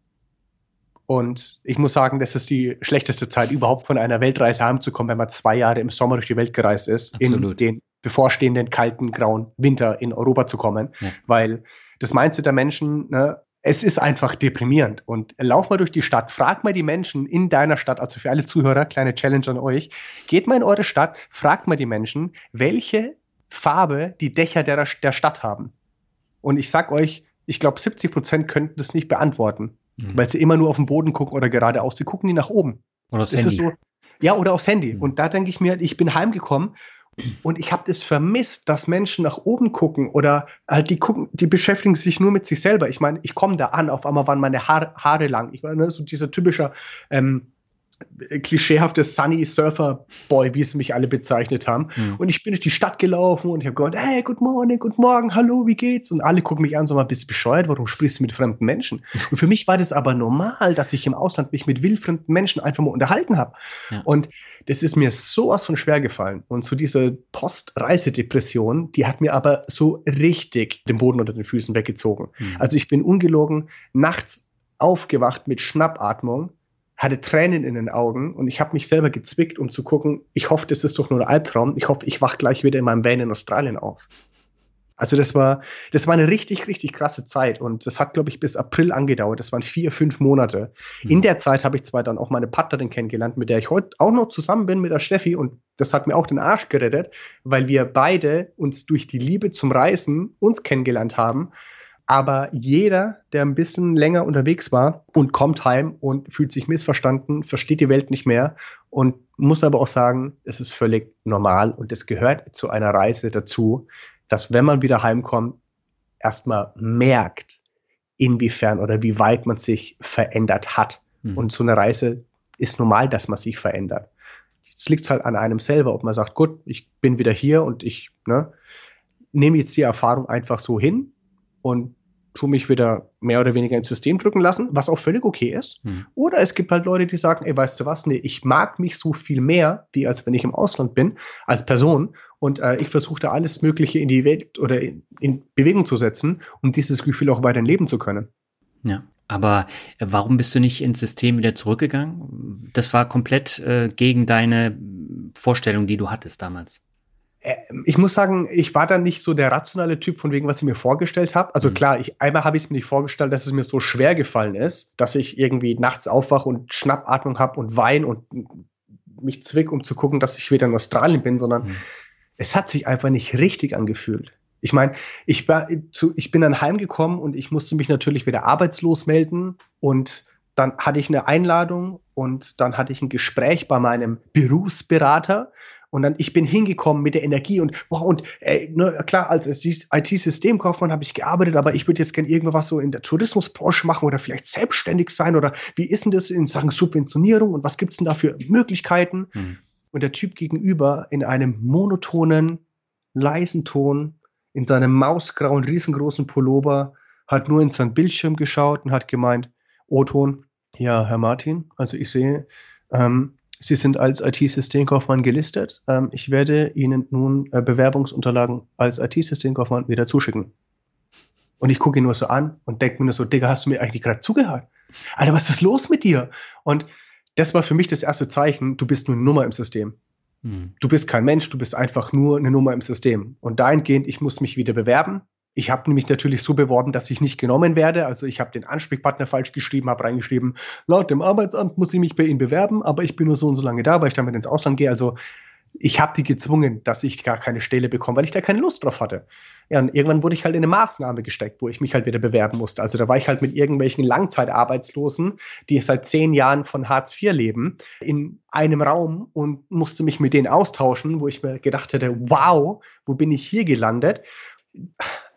und ich muss sagen, das ist die schlechteste Zeit überhaupt von einer Weltreise heimzukommen, wenn man zwei Jahre im Sommer durch die Welt gereist ist, Absolut. in den bevorstehenden kalten, grauen Winter in Europa zu kommen. Ja. Weil das Mindset der Menschen, ne, es ist einfach deprimierend. Und lauf mal durch die Stadt, frag mal die Menschen in deiner Stadt, also für alle Zuhörer, kleine Challenge an euch, geht mal in eure Stadt, fragt mal die Menschen, welche Farbe die Dächer der, der Stadt haben. Und ich sag euch, ich glaube, 70 Prozent könnten das nicht beantworten, mhm. weil sie immer nur auf den Boden gucken oder geradeaus. Sie gucken nie nach oben. Oder aufs Handy. So, ja, oder aufs Handy. Mhm. Und da denke ich mir, ich bin heimgekommen und ich habe das vermisst, dass Menschen nach oben gucken oder halt die gucken, die beschäftigen sich nur mit sich selber. Ich meine, ich komme da an, auf einmal waren meine Haare, Haare lang. Ich meine, so dieser typischer ähm, klischeehafte Sunny Surfer Boy, wie sie mich alle bezeichnet haben. Mhm. Und ich bin durch die Stadt gelaufen und ich habe gesagt, hey, good morning, good morning, hallo, wie geht's? Und alle gucken mich an, so mal, bist du bescheuert? Warum sprichst du mit fremden Menschen? [LAUGHS] Und für mich war das aber normal, dass ich im Ausland mich mit wildfremden Menschen einfach mal unterhalten habe. Ja. Und das ist mir sowas von schwer gefallen. Und so diese Post-Reisedepression, die hat mir aber so richtig den Boden unter den Füßen weggezogen. Mhm. Also ich bin ungelogen nachts aufgewacht mit Schnappatmung hatte Tränen in den Augen und ich habe mich selber gezwickt, um zu gucken, ich hoffe, das ist doch nur ein Albtraum. Ich hoffe, ich wach gleich wieder in meinem Van in Australien auf. Also das war, das war eine richtig, richtig krasse Zeit und das hat, glaube ich, bis April angedauert. Das waren vier, fünf Monate. Mhm. In der Zeit habe ich zwar dann auch meine Partnerin kennengelernt, mit der ich heute auch noch zusammen bin, mit der Steffi und das hat mir auch den Arsch gerettet, weil wir beide uns durch die Liebe zum Reisen uns kennengelernt haben aber jeder, der ein bisschen länger unterwegs war und kommt heim und fühlt sich missverstanden, versteht die Welt nicht mehr und muss aber auch sagen, es ist völlig normal und es gehört zu einer Reise dazu, dass wenn man wieder heimkommt, erstmal merkt, inwiefern oder wie weit man sich verändert hat. Mhm. Und so eine Reise ist normal, dass man sich verändert. Jetzt liegt es halt an einem selber, ob man sagt, gut, ich bin wieder hier und ich ne, nehme jetzt die Erfahrung einfach so hin und tu mich wieder mehr oder weniger ins System drücken lassen, was auch völlig okay ist. Hm. Oder es gibt halt Leute, die sagen, ey, weißt du was, nee, ich mag mich so viel mehr, wie als wenn ich im Ausland bin, als Person. Und äh, ich versuche da alles Mögliche in die Welt oder in, in, Bewegung zu setzen, um dieses Gefühl auch weiterhin leben zu können. Ja. Aber warum bist du nicht ins System wieder zurückgegangen? Das war komplett äh, gegen deine Vorstellung, die du hattest damals. Äh, ich muss sagen, ich war da nicht so der rationale Typ von wegen, was ich mir vorgestellt habe. Also mhm. klar, ich, einmal habe ich es mir nicht vorgestellt, dass es mir so schwer gefallen ist, dass ich irgendwie nachts aufwache und Schnappatmung habe und wein und mich zwick, um zu gucken, dass ich wieder in Australien bin, sondern mhm. es hat sich einfach nicht richtig angefühlt. Ich meine, ich, ich bin dann heimgekommen und ich musste mich natürlich wieder arbeitslos melden und dann hatte ich eine Einladung und dann hatte ich ein Gespräch bei meinem Berufsberater und dann, ich bin hingekommen mit der Energie und, wow, und äh, ne, klar, als IT-Systemkaufmann habe ich gearbeitet, aber ich würde jetzt gerne irgendwas so in der Tourismusbranche machen oder vielleicht selbstständig sein oder wie ist denn das in Sachen Subventionierung und was gibt es denn da für Möglichkeiten? Hm. Und der Typ gegenüber in einem monotonen, leisen Ton, in seinem mausgrauen, riesengroßen Pullover, hat nur in seinen Bildschirm geschaut und hat gemeint, O-Ton, ja, Herr Martin, also ich sehe, ähm, Sie sind als IT-Systemkaufmann gelistet. Ähm, ich werde Ihnen nun äh, Bewerbungsunterlagen als IT-Systemkaufmann wieder zuschicken. Und ich gucke ihn nur so an und denke mir nur so, Digga, hast du mir eigentlich gerade zugehört? Alter, was ist los mit dir? Und das war für mich das erste Zeichen, du bist nur eine Nummer im System. Hm. Du bist kein Mensch, du bist einfach nur eine Nummer im System. Und dahingehend, ich muss mich wieder bewerben, ich habe nämlich natürlich so beworben, dass ich nicht genommen werde. Also ich habe den Ansprechpartner falsch geschrieben, habe reingeschrieben, laut dem Arbeitsamt muss ich mich bei Ihnen bewerben, aber ich bin nur so und so lange da, weil ich damit ins Ausland gehe. Also ich habe die gezwungen, dass ich gar keine Stelle bekomme, weil ich da keine Lust drauf hatte. Ja, und irgendwann wurde ich halt in eine Maßnahme gesteckt, wo ich mich halt wieder bewerben musste. Also da war ich halt mit irgendwelchen Langzeitarbeitslosen, die seit zehn Jahren von Hartz IV leben, in einem Raum und musste mich mit denen austauschen, wo ich mir gedacht hätte, wow, wo bin ich hier gelandet?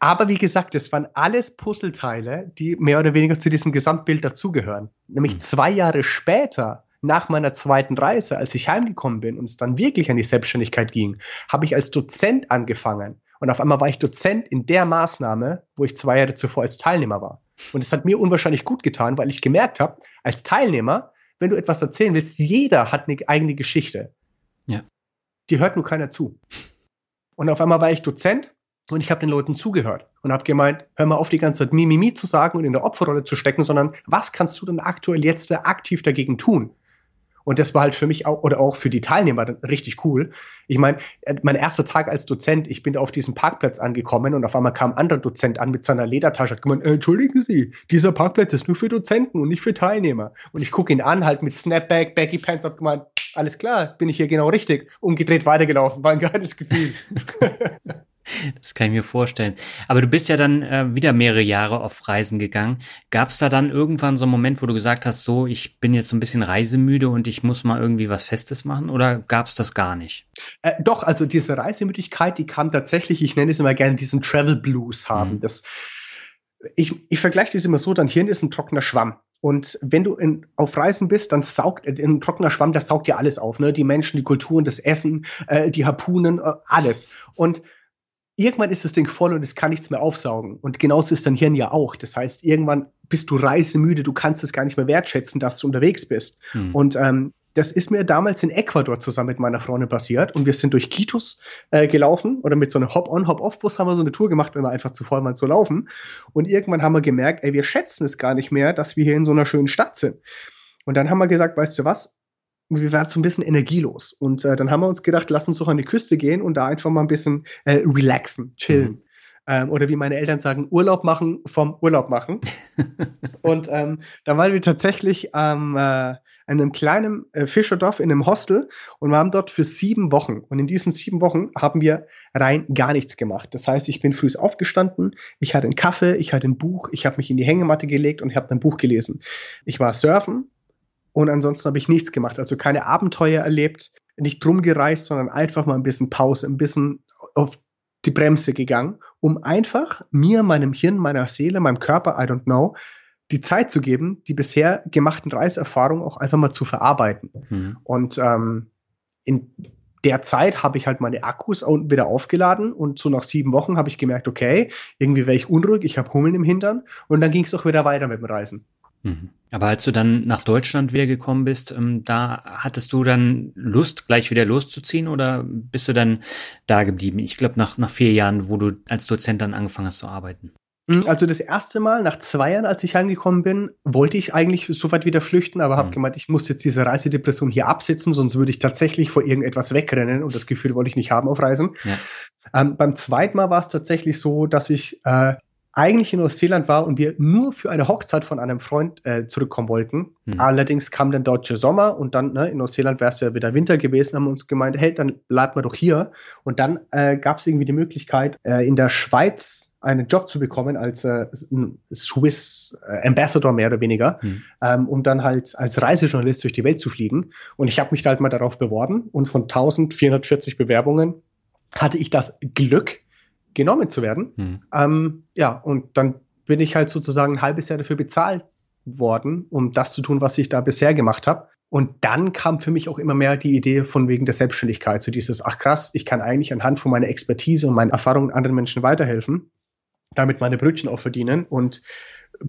Aber wie gesagt, es waren alles Puzzleteile, die mehr oder weniger zu diesem Gesamtbild dazugehören. Nämlich mhm. zwei Jahre später nach meiner zweiten Reise, als ich heimgekommen bin und es dann wirklich an die Selbstständigkeit ging, habe ich als Dozent angefangen. Und auf einmal war ich Dozent in der Maßnahme, wo ich zwei Jahre zuvor als Teilnehmer war. Und es hat mir unwahrscheinlich gut getan, weil ich gemerkt habe, als Teilnehmer, wenn du etwas erzählen willst, jeder hat eine eigene Geschichte. Ja. Die hört nur keiner zu. Und auf einmal war ich Dozent und ich habe den Leuten zugehört und habe gemeint, hör mal auf, die ganze Zeit Mimimi zu sagen und in der Opferrolle zu stecken, sondern was kannst du denn aktuell jetzt aktiv dagegen tun? Und das war halt für mich auch, oder auch für die Teilnehmer richtig cool. Ich meine, äh, mein erster Tag als Dozent, ich bin auf diesem Parkplatz angekommen und auf einmal kam ein anderer Dozent an mit seiner Ledertasche, hat gemeint, äh, entschuldigen Sie, dieser Parkplatz ist nur für Dozenten und nicht für Teilnehmer. Und ich gucke ihn an, halt mit Snapback, Baggy Pants, hab gemeint, alles klar, bin ich hier genau richtig. Umgedreht weitergelaufen, war ein geiles Gefühl. [LAUGHS] Das kann ich mir vorstellen. Aber du bist ja dann äh, wieder mehrere Jahre auf Reisen gegangen. Gab es da dann irgendwann so einen Moment, wo du gesagt hast, so, ich bin jetzt so ein bisschen reisemüde und ich muss mal irgendwie was Festes machen? Oder gab es das gar nicht? Äh, doch, also diese Reisemüdigkeit, die kam tatsächlich, ich nenne es immer gerne diesen Travel Blues haben. Mhm. Das, ich, ich vergleiche das immer so, dein Hirn ist ein trockener Schwamm. Und wenn du in, auf Reisen bist, dann saugt äh, ein trockener Schwamm, das saugt ja alles auf, ne? Die Menschen, die Kulturen, das Essen, äh, die Harpunen, äh, alles. Und irgendwann ist das Ding voll und es kann nichts mehr aufsaugen. Und genauso ist dein Hirn ja auch. Das heißt, irgendwann bist du reisemüde, du kannst es gar nicht mehr wertschätzen, dass du unterwegs bist. Hm. Und ähm, das ist mir damals in Ecuador zusammen mit meiner Freundin passiert und wir sind durch Kitos äh, gelaufen oder mit so einem Hop-on, Hop-off-Bus haben wir so eine Tour gemacht, wenn wir einfach zu voll waren zu laufen. Und irgendwann haben wir gemerkt, ey, wir schätzen es gar nicht mehr, dass wir hier in so einer schönen Stadt sind. Und dann haben wir gesagt, weißt du was? Wir waren so ein bisschen energielos. Und äh, dann haben wir uns gedacht, lass uns doch an die Küste gehen und da einfach mal ein bisschen äh, relaxen, chillen. Mhm. Ähm, oder wie meine Eltern sagen, Urlaub machen vom Urlaub machen. [LAUGHS] und ähm, da waren wir tatsächlich ähm, äh, in einem kleinen äh, Fischerdorf in einem Hostel und waren dort für sieben Wochen. Und in diesen sieben Wochen haben wir rein gar nichts gemacht. Das heißt, ich bin früh aufgestanden, ich hatte einen Kaffee, ich hatte ein Buch, ich habe mich in die Hängematte gelegt und habe ein Buch gelesen. Ich war surfen, und ansonsten habe ich nichts gemacht. Also keine Abenteuer erlebt, nicht drum gereist, sondern einfach mal ein bisschen Pause, ein bisschen auf die Bremse gegangen, um einfach mir, meinem Hirn, meiner Seele, meinem Körper, I don't know, die Zeit zu geben, die bisher gemachten Reiserfahrungen auch einfach mal zu verarbeiten. Mhm. Und ähm, in der Zeit habe ich halt meine Akkus unten wieder aufgeladen und so nach sieben Wochen habe ich gemerkt, okay, irgendwie wäre ich unruhig, ich habe Hummeln im Hintern und dann ging es auch wieder weiter mit dem Reisen. Mhm. Aber als du dann nach Deutschland wieder gekommen bist, ähm, da hattest du dann Lust, gleich wieder loszuziehen oder bist du dann da geblieben? Ich glaube, nach, nach vier Jahren, wo du als Dozent dann angefangen hast zu arbeiten. Mhm, also das erste Mal, nach zwei Jahren, als ich heimgekommen bin, wollte ich eigentlich sofort wieder flüchten, aber habe mhm. gemeint, ich muss jetzt diese Reisedepression hier absitzen, sonst würde ich tatsächlich vor irgendetwas wegrennen und das Gefühl wollte ich nicht haben auf Reisen. Ja. Ähm, beim zweiten Mal war es tatsächlich so, dass ich äh, eigentlich in Neuseeland war und wir nur für eine Hochzeit von einem Freund äh, zurückkommen wollten. Mhm. Allerdings kam dann deutsche Sommer und dann ne, in Neuseeland wäre es ja wieder Winter gewesen, haben wir uns gemeint, hey, dann bleibt man doch hier. Und dann äh, gab es irgendwie die Möglichkeit, äh, in der Schweiz einen Job zu bekommen als äh, Swiss äh, Ambassador mehr oder weniger, mhm. ähm, um dann halt als Reisejournalist durch die Welt zu fliegen. Und ich habe mich da halt mal darauf beworben und von 1440 Bewerbungen hatte ich das Glück, genommen zu werden. Mhm. Ähm, ja, und dann bin ich halt sozusagen ein halbes Jahr dafür bezahlt worden, um das zu tun, was ich da bisher gemacht habe. Und dann kam für mich auch immer mehr die Idee von wegen der Selbstständigkeit, so dieses, ach krass, ich kann eigentlich anhand von meiner Expertise und meinen Erfahrungen anderen Menschen weiterhelfen, damit meine Brötchen auch verdienen. Und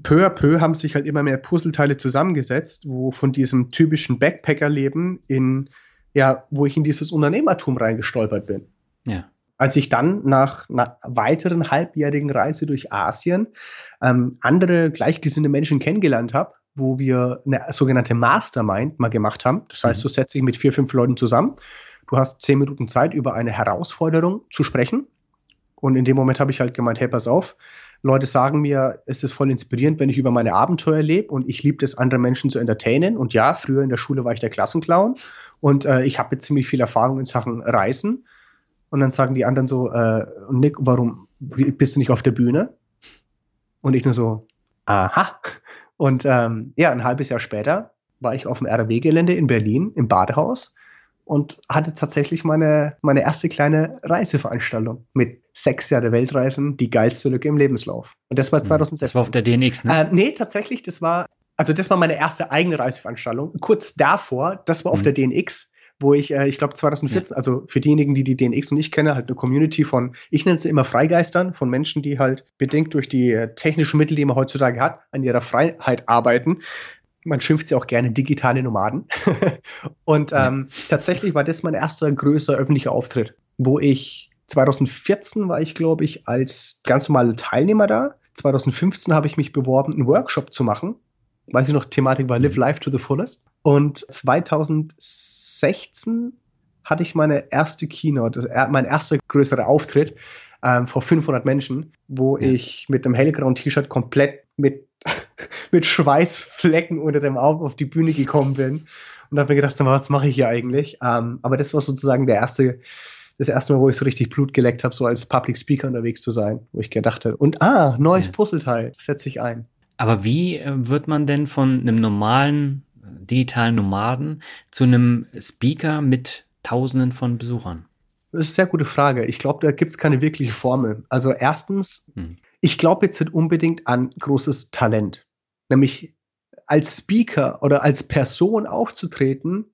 peu à peu haben sich halt immer mehr Puzzleteile zusammengesetzt, wo von diesem typischen Backpacker-Leben in, ja, wo ich in dieses Unternehmertum reingestolpert bin. Ja als ich dann nach einer weiteren halbjährigen Reise durch Asien ähm, andere gleichgesinnte Menschen kennengelernt habe, wo wir eine sogenannte Mastermind mal gemacht haben. Das heißt, mhm. du setzt dich mit vier, fünf Leuten zusammen. Du hast zehn Minuten Zeit, über eine Herausforderung zu sprechen. Und in dem Moment habe ich halt gemeint, hey, pass auf, Leute sagen mir, es ist voll inspirierend, wenn ich über meine Abenteuer lebe und ich liebe es, andere Menschen zu entertainen. Und ja, früher in der Schule war ich der Klassenclown und äh, ich habe jetzt ziemlich viel Erfahrung in Sachen Reisen. Und dann sagen die anderen so, äh, Nick, warum bist du nicht auf der Bühne? Und ich nur so, aha. Und ähm, ja, ein halbes Jahr später war ich auf dem RW-Gelände in Berlin im Badehaus und hatte tatsächlich meine, meine erste kleine Reiseveranstaltung mit sechs Jahre Weltreisen, die geilste Lücke im Lebenslauf. Und das war 2016. Hm, das war auf der DNX, ne? Äh, nee, tatsächlich, das war, also das war meine erste eigene Reiseveranstaltung. Kurz davor, das war auf mhm. der DNX, wo ich, äh, ich glaube 2014, ja. also für diejenigen, die die DNX noch nicht kennen, halt eine Community von, ich nenne sie immer Freigeistern, von Menschen, die halt bedingt durch die äh, technischen Mittel, die man heutzutage hat, an ihrer Freiheit arbeiten. Man schimpft sie auch gerne digitale Nomaden. [LAUGHS] und ähm, ja. tatsächlich war das mein erster größer öffentlicher Auftritt, wo ich 2014 war ich, glaube ich, als ganz normaler Teilnehmer da. 2015 habe ich mich beworben, einen Workshop zu machen. Weiß ich noch, Thematik war Live. Life to the Fullest. Und 2016 hatte ich meine erste Keynote, mein erster größerer Auftritt ähm, vor 500 Menschen, wo ja. ich mit einem Hellground-T-Shirt komplett mit, [LAUGHS] mit Schweißflecken unter dem Auge auf die Bühne gekommen bin und habe mir gedacht, was mache ich hier eigentlich? Ähm, aber das war sozusagen der erste, das erste Mal, wo ich so richtig Blut geleckt habe, so als Public Speaker unterwegs zu sein, wo ich gedacht habe, und ah, neues ja. Puzzleteil, setze ich ein. Aber wie äh, wird man denn von einem normalen digitalen Nomaden zu einem Speaker mit Tausenden von Besuchern? Das ist eine sehr gute Frage. Ich glaube, da gibt es keine wirkliche Formel. Also erstens, hm. ich glaube jetzt nicht unbedingt an großes Talent. Nämlich als Speaker oder als Person aufzutreten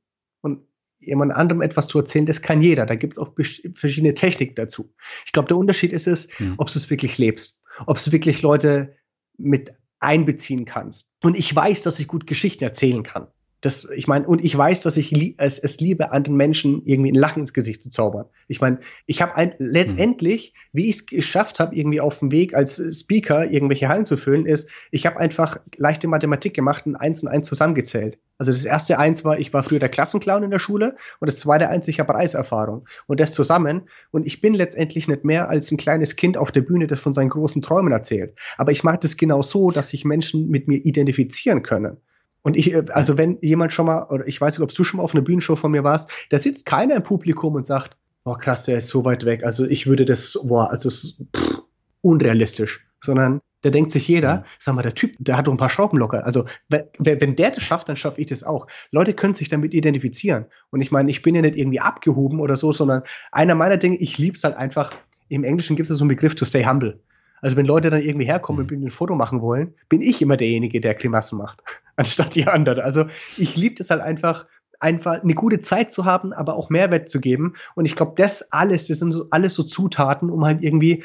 und jemand anderem etwas zu erzählen, das kann jeder. Da gibt es auch verschiedene Techniken dazu. Ich glaube, der Unterschied ist es, hm. ob du es wirklich lebst, ob du wirklich Leute mit einbeziehen kannst. Und ich weiß, dass ich gut Geschichten erzählen kann. Das, ich meine, und ich weiß, dass ich li es, es liebe, anderen Menschen irgendwie ein Lachen ins Gesicht zu zaubern. Ich meine, ich habe letztendlich, wie ich es geschafft habe, irgendwie auf dem Weg als Speaker irgendwelche Hallen zu füllen, ist, ich habe einfach leichte Mathematik gemacht und eins und eins zusammengezählt. Also das erste eins war, ich war früher der Klassenclown in der Schule und das zweite eins, ich habe Reiserfahrung. Und das zusammen. Und ich bin letztendlich nicht mehr als ein kleines Kind auf der Bühne, das von seinen großen Träumen erzählt. Aber ich mag das genau so, dass sich Menschen mit mir identifizieren können. Und ich, äh, also wenn jemand schon mal, oder ich weiß nicht, ob du schon mal auf einer Bühnenshow von mir warst, da sitzt keiner im Publikum und sagt, oh krass, der ist so weit weg. Also ich würde das, boah, also pff, unrealistisch. Sondern da denkt sich jeder, mhm. sag mal, der Typ, der hat doch ein paar Schrauben locker. Also wenn, der das schafft, dann schaffe ich das auch. Leute können sich damit identifizieren. Und ich meine, ich bin ja nicht irgendwie abgehoben oder so, sondern einer meiner Dinge, ich liebe es halt einfach, im Englischen gibt es so einen Begriff to stay humble. Also wenn Leute dann irgendwie herkommen mhm. und ein Foto machen wollen, bin ich immer derjenige, der Klimassen macht, [LAUGHS] anstatt die anderen. Also ich liebe es halt einfach, einfach eine gute Zeit zu haben, aber auch Mehrwert zu geben. Und ich glaube, das alles, das sind so alles so Zutaten, um halt irgendwie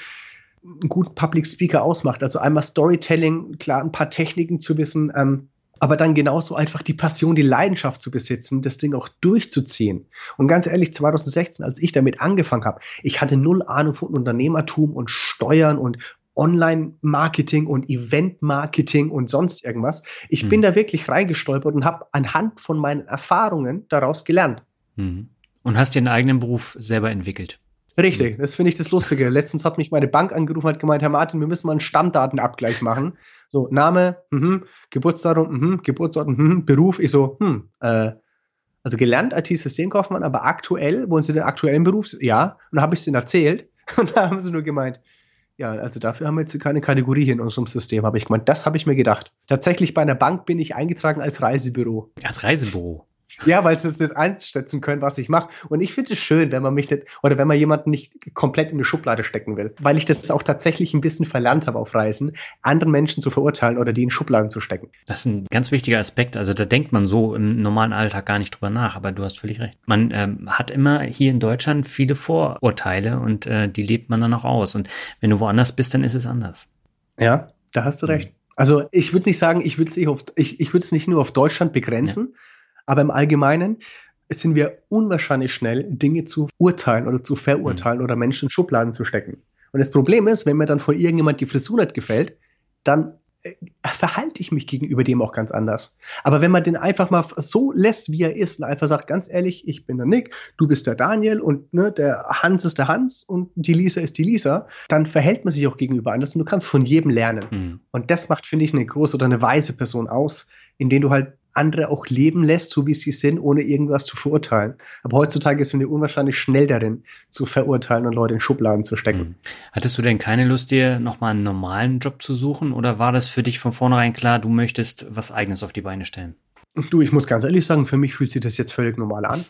einen guten Public Speaker ausmacht. Also einmal Storytelling, klar, ein paar Techniken zu wissen, ähm, aber dann genauso einfach die Passion, die Leidenschaft zu besitzen, das Ding auch durchzuziehen. Und ganz ehrlich, 2016, als ich damit angefangen habe, ich hatte null Ahnung von Unternehmertum und Steuern und Online-Marketing und Event-Marketing und sonst irgendwas. Ich mhm. bin da wirklich reingestolpert und habe anhand von meinen Erfahrungen daraus gelernt. Mhm. Und hast den eigenen Beruf selber entwickelt. Richtig, das finde ich das Lustige. Letztens hat mich meine Bank angerufen und hat gemeint, Herr Martin, wir müssen mal einen Stammdatenabgleich machen. [LAUGHS] So, Name, mh, Geburtsdatum, mh, Geburtsort, mh, Beruf. Ich so, hm, äh, also gelernt IT-Systemkaufmann, aber aktuell, wollen Sie den aktuellen Beruf? Ja. Und dann habe ich es denen erzählt [LAUGHS] und da haben sie nur gemeint, ja, also dafür haben wir jetzt keine Kategorie hier in unserem System, habe ich gemeint. Das habe ich mir gedacht. Tatsächlich bei einer Bank bin ich eingetragen als Reisebüro. Als Reisebüro. Ja, weil sie es nicht einschätzen können, was ich mache. Und ich finde es schön, wenn man mich nicht, oder wenn man jemanden nicht komplett in eine Schublade stecken will. Weil ich das auch tatsächlich ein bisschen verlernt habe auf Reisen, anderen Menschen zu verurteilen oder die in Schubladen zu stecken. Das ist ein ganz wichtiger Aspekt. Also da denkt man so im normalen Alltag gar nicht drüber nach, aber du hast völlig recht. Man ähm, hat immer hier in Deutschland viele Vorurteile und äh, die lebt man dann auch aus. Und wenn du woanders bist, dann ist es anders. Ja, da hast du recht. Also ich würde nicht sagen, ich würde es nicht, auf, ich, ich nicht nur auf Deutschland begrenzen, ja aber im Allgemeinen sind wir unwahrscheinlich schnell, Dinge zu urteilen oder zu verurteilen mhm. oder Menschen in Schubladen zu stecken. Und das Problem ist, wenn mir dann von irgendjemand die Frisur nicht gefällt, dann äh, verhalte ich mich gegenüber dem auch ganz anders. Aber wenn man den einfach mal so lässt, wie er ist und einfach sagt, ganz ehrlich, ich bin der Nick, du bist der Daniel und ne, der Hans ist der Hans und die Lisa ist die Lisa, dann verhält man sich auch gegenüber anders und du kannst von jedem lernen. Mhm. Und das macht, finde ich, eine große oder eine weise Person aus, in denen du halt andere auch leben lässt, so wie sie sind, ohne irgendwas zu verurteilen. Aber heutzutage ist man unwahrscheinlich schnell darin, zu verurteilen und Leute in Schubladen zu stecken. Hm. Hattest du denn keine Lust, dir nochmal einen normalen Job zu suchen oder war das für dich von vornherein klar, du möchtest was Eigenes auf die Beine stellen? Du, ich muss ganz ehrlich sagen, für mich fühlt sich das jetzt völlig normal an.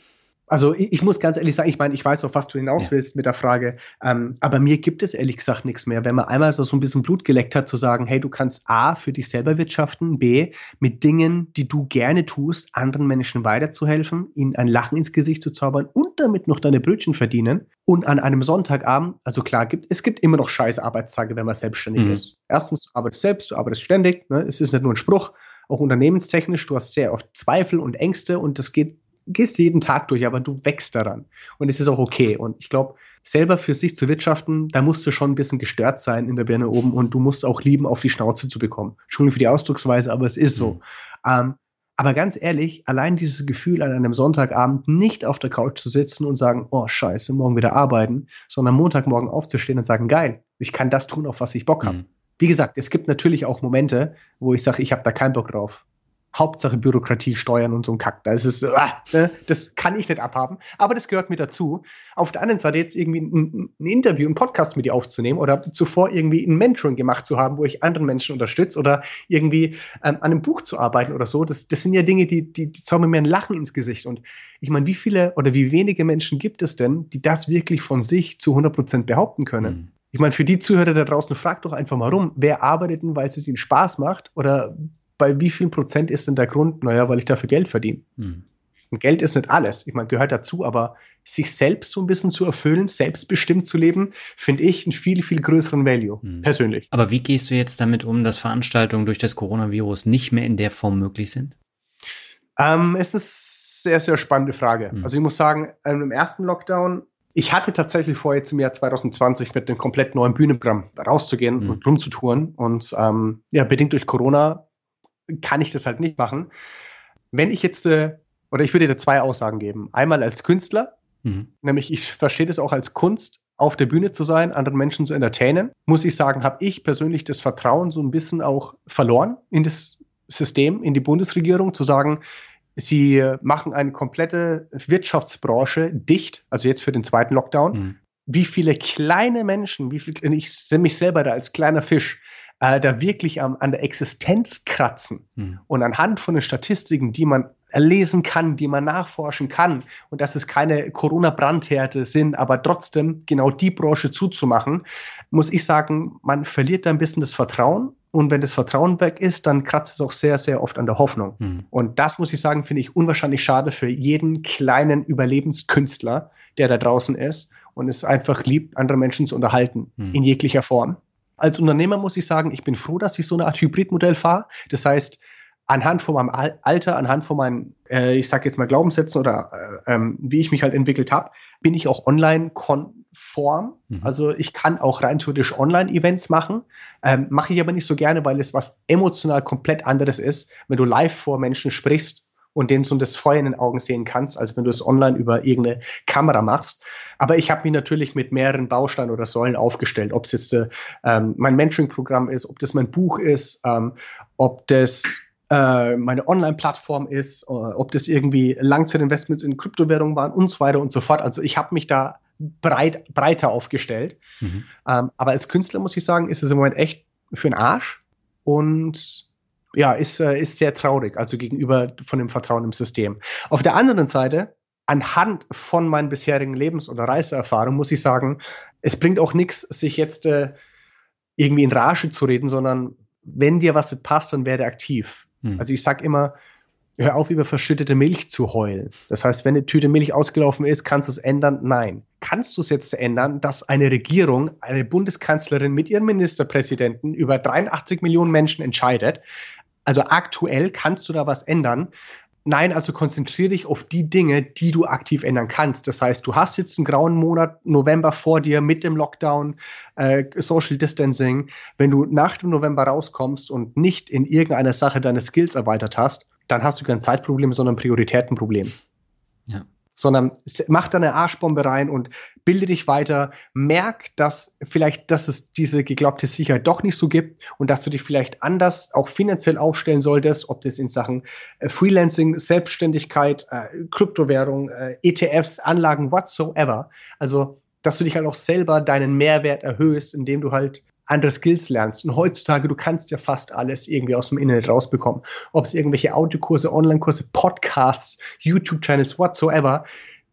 Also ich, ich, muss ganz ehrlich sagen, ich meine, ich weiß, auf was du hinaus willst ja. mit der Frage, ähm, aber mir gibt es ehrlich gesagt nichts mehr. Wenn man einmal so ein bisschen Blut geleckt hat, zu sagen, hey, du kannst A, für dich selber wirtschaften, B, mit Dingen, die du gerne tust, anderen Menschen weiterzuhelfen, ihnen ein Lachen ins Gesicht zu zaubern und damit noch deine Brötchen verdienen und an einem Sonntagabend, also klar, gibt, es gibt immer noch scheiß Arbeitstage, wenn man selbstständig mhm. ist. Erstens, du arbeitest selbst, du arbeitest ständig, ne? es ist nicht nur ein Spruch, auch unternehmenstechnisch, du hast sehr oft Zweifel und Ängste und das geht gehst jeden Tag durch, aber du wächst daran. Und es ist auch okay. Und ich glaube, selber für sich zu wirtschaften, da musst du schon ein bisschen gestört sein in der Birne oben und du musst auch lieben, auf die Schnauze zu bekommen. Entschuldigung für die Ausdrucksweise, aber es ist so. Mhm. Ähm, aber ganz ehrlich, allein dieses Gefühl, an einem Sonntagabend nicht auf der Couch zu sitzen und sagen, oh scheiße, morgen wieder arbeiten, sondern Montagmorgen aufzustehen und sagen, geil, ich kann das tun, auf was ich Bock habe. Mhm. Wie gesagt, es gibt natürlich auch Momente, wo ich sage, ich habe da keinen Bock drauf. Hauptsache Bürokratie, Steuern und so ein Kack. Da ist ah, ne, das kann ich nicht abhaben. Aber das gehört mir dazu. Auf der anderen Seite jetzt irgendwie ein, ein Interview, ein Podcast mit dir aufzunehmen oder zuvor irgendwie ein Mentoring gemacht zu haben, wo ich anderen Menschen unterstütze oder irgendwie ähm, an einem Buch zu arbeiten oder so. Das, das sind ja Dinge, die, die, die zaubern mir ein Lachen ins Gesicht. Und ich meine, wie viele oder wie wenige Menschen gibt es denn, die das wirklich von sich zu 100 Prozent behaupten können? Mhm. Ich meine, für die Zuhörer da draußen, fragt doch einfach mal rum, wer arbeitet denn, weil es ihnen Spaß macht oder bei wie viel Prozent ist denn der Grund? Naja, weil ich dafür Geld verdiene. Hm. Und Geld ist nicht alles. Ich meine, gehört dazu, aber sich selbst so ein bisschen zu erfüllen, selbstbestimmt zu leben, finde ich einen viel, viel größeren Value, hm. persönlich. Aber wie gehst du jetzt damit um, dass Veranstaltungen durch das Coronavirus nicht mehr in der Form möglich sind? Ähm, es ist eine sehr, sehr spannende Frage. Hm. Also ich muss sagen, ähm, im ersten Lockdown, ich hatte tatsächlich vor, jetzt im Jahr 2020 mit einem komplett neuen Bühnenprogramm rauszugehen hm. und rumzutouren. Und ähm, ja, bedingt durch Corona kann ich das halt nicht machen. Wenn ich jetzt, äh, oder ich würde dir zwei Aussagen geben. Einmal als Künstler, mhm. nämlich ich verstehe das auch als Kunst, auf der Bühne zu sein, anderen Menschen zu entertainen. Muss ich sagen, habe ich persönlich das Vertrauen so ein bisschen auch verloren in das System, in die Bundesregierung, zu sagen, sie machen eine komplette Wirtschaftsbranche dicht, also jetzt für den zweiten Lockdown. Mhm. Wie viele kleine Menschen, wie viel, ich sehe mich selber da als kleiner Fisch, äh, da wirklich am, an der Existenz kratzen mhm. und anhand von den Statistiken, die man erlesen kann, die man nachforschen kann und dass es keine Corona-Brandhärte sind, aber trotzdem genau die Branche zuzumachen, muss ich sagen, man verliert da ein bisschen das Vertrauen und wenn das Vertrauen weg ist, dann kratzt es auch sehr, sehr oft an der Hoffnung. Mhm. Und das muss ich sagen, finde ich unwahrscheinlich schade für jeden kleinen Überlebenskünstler, der da draußen ist und es einfach liebt, andere Menschen zu unterhalten, mhm. in jeglicher Form. Als Unternehmer muss ich sagen, ich bin froh, dass ich so eine Art Hybridmodell fahre. Das heißt, anhand von meinem Alter, anhand von meinen, äh, ich sage jetzt mal Glaubenssätzen oder äh, ähm, wie ich mich halt entwickelt habe, bin ich auch online konform. Mhm. Also ich kann auch rein theoretisch Online-Events machen, ähm, mache ich aber nicht so gerne, weil es was emotional komplett anderes ist, wenn du live vor Menschen sprichst und denen so das Feuer in den Augen sehen kannst, als wenn du es online über irgendeine Kamera machst. Aber ich habe mich natürlich mit mehreren Bausteinen oder Säulen aufgestellt, ob es jetzt äh, ähm, mein Mentoring-Programm ist, ob das mein Buch ist, ähm, ob das äh, meine Online-Plattform ist, äh, ob das irgendwie Langzeitinvestments in Kryptowährungen waren und so weiter und so fort. Also ich habe mich da breit, breiter aufgestellt. Mhm. Ähm, aber als Künstler muss ich sagen, ist es im Moment echt für den Arsch. Und ja, ist, äh, ist sehr traurig, also gegenüber von dem Vertrauen im System. Auf der anderen Seite, anhand von meinen bisherigen Lebens- oder Reiseerfahrungen, muss ich sagen, es bringt auch nichts, sich jetzt äh, irgendwie in Rage zu reden, sondern wenn dir was nicht passt, dann werde aktiv. Hm. Also ich sage immer, hör auf, über verschüttete Milch zu heulen. Das heißt, wenn eine Tüte Milch ausgelaufen ist, kannst du es ändern? Nein. Kannst du es jetzt ändern, dass eine Regierung, eine Bundeskanzlerin mit ihrem Ministerpräsidenten über 83 Millionen Menschen entscheidet? Also aktuell kannst du da was ändern. Nein, also konzentriere dich auf die Dinge, die du aktiv ändern kannst. Das heißt, du hast jetzt einen grauen Monat November vor dir mit dem Lockdown, äh, Social Distancing. Wenn du nach dem November rauskommst und nicht in irgendeiner Sache deine Skills erweitert hast, dann hast du kein Zeitproblem, sondern ein Prioritätenproblem. Sondern mach deine Arschbombe rein und bilde dich weiter. Merk, dass vielleicht, dass es diese geglaubte Sicherheit doch nicht so gibt und dass du dich vielleicht anders auch finanziell aufstellen solltest, ob das in Sachen äh, Freelancing, Selbstständigkeit, äh, Kryptowährung, äh, ETFs, Anlagen, whatsoever. Also, dass du dich halt auch selber deinen Mehrwert erhöhst, indem du halt andere Skills lernst. Und heutzutage, du kannst ja fast alles irgendwie aus dem Internet rausbekommen. Ob es irgendwelche Audiokurse, Online-Kurse, Podcasts, YouTube-Channels, whatsoever.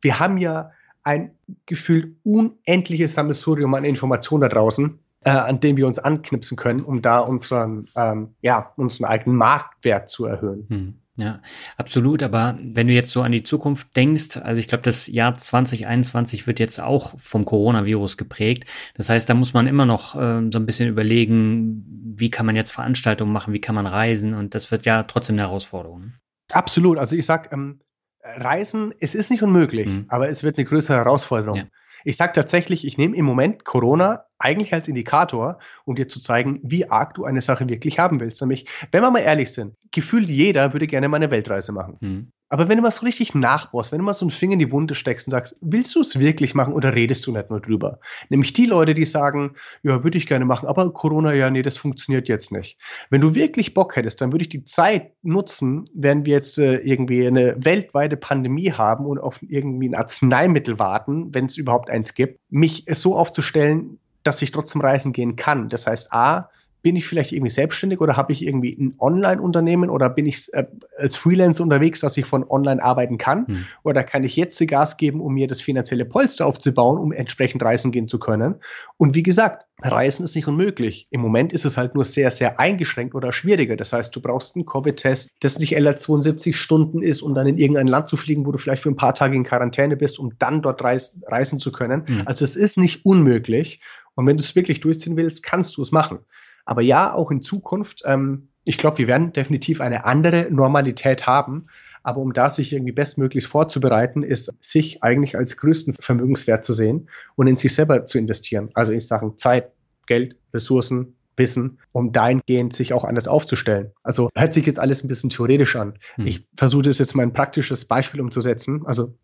Wir haben ja ein gefühlt unendliches Sammelsurium an Informationen da draußen, äh, an dem wir uns anknipsen können, um da unseren, ähm, ja, unseren eigenen Marktwert zu erhöhen. Hm. Ja, absolut. Aber wenn du jetzt so an die Zukunft denkst, also ich glaube, das Jahr 2021 wird jetzt auch vom Coronavirus geprägt. Das heißt, da muss man immer noch äh, so ein bisschen überlegen, wie kann man jetzt Veranstaltungen machen, wie kann man reisen und das wird ja trotzdem eine Herausforderung. Absolut. Also ich sag, ähm, Reisen, es ist nicht unmöglich, mhm. aber es wird eine größere Herausforderung. Ja. Ich sage tatsächlich, ich nehme im Moment Corona eigentlich als Indikator, um dir zu zeigen, wie arg du eine Sache wirklich haben willst. Nämlich, wenn wir mal ehrlich sind, gefühlt jeder würde gerne mal eine Weltreise machen. Mhm. Aber wenn du mal so richtig nachbohrst, wenn du mal so einen Finger in die Wunde steckst und sagst, willst du es wirklich machen oder redest du nicht nur drüber? Nämlich die Leute, die sagen, ja, würde ich gerne machen, aber Corona, ja, nee, das funktioniert jetzt nicht. Wenn du wirklich Bock hättest, dann würde ich die Zeit nutzen, wenn wir jetzt äh, irgendwie eine weltweite Pandemie haben und auf irgendwie ein Arzneimittel warten, wenn es überhaupt eins gibt, mich so aufzustellen, dass ich trotzdem reisen gehen kann. Das heißt, A, bin ich vielleicht irgendwie selbstständig oder habe ich irgendwie ein Online-Unternehmen oder bin ich äh, als Freelancer unterwegs, dass ich von online arbeiten kann? Hm. Oder kann ich jetzt Gas geben, um mir das finanzielle Polster aufzubauen, um entsprechend reisen gehen zu können? Und wie gesagt, Reisen ist nicht unmöglich. Im Moment ist es halt nur sehr, sehr eingeschränkt oder schwieriger. Das heißt, du brauchst einen Covid-Test, das nicht älter 72 Stunden ist, um dann in irgendein Land zu fliegen, wo du vielleicht für ein paar Tage in Quarantäne bist, um dann dort reis reisen zu können. Hm. Also es ist nicht unmöglich. Und wenn du es wirklich durchziehen willst, kannst du es machen. Aber ja, auch in Zukunft, ähm, ich glaube, wir werden definitiv eine andere Normalität haben. Aber um da sich irgendwie bestmöglichst vorzubereiten, ist sich eigentlich als größten Vermögenswert zu sehen und in sich selber zu investieren. Also in Sachen Zeit, Geld, Ressourcen, Wissen, um dahingehend sich auch anders aufzustellen. Also hört sich jetzt alles ein bisschen theoretisch an. Hm. Ich versuche das jetzt mal ein praktisches Beispiel umzusetzen. Also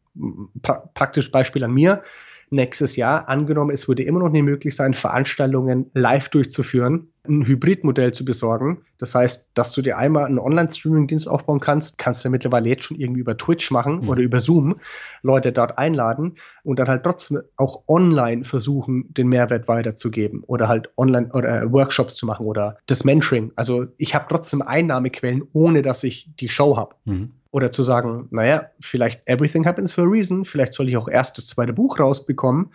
pra praktisches Beispiel an mir nächstes Jahr. Angenommen, es würde immer noch nicht möglich sein, Veranstaltungen live durchzuführen, ein Hybridmodell zu besorgen. Das heißt, dass du dir einmal einen Online-Streaming-Dienst aufbauen kannst, kannst du mittlerweile jetzt schon irgendwie über Twitch machen mhm. oder über Zoom Leute dort einladen und dann halt trotzdem auch online versuchen, den Mehrwert weiterzugeben oder halt online oder äh, Workshops zu machen oder das Mentoring. Also ich habe trotzdem Einnahmequellen, ohne dass ich die Show habe. Mhm. Oder zu sagen, naja, vielleicht everything happens for a reason, vielleicht soll ich auch erst das zweite Buch rausbekommen,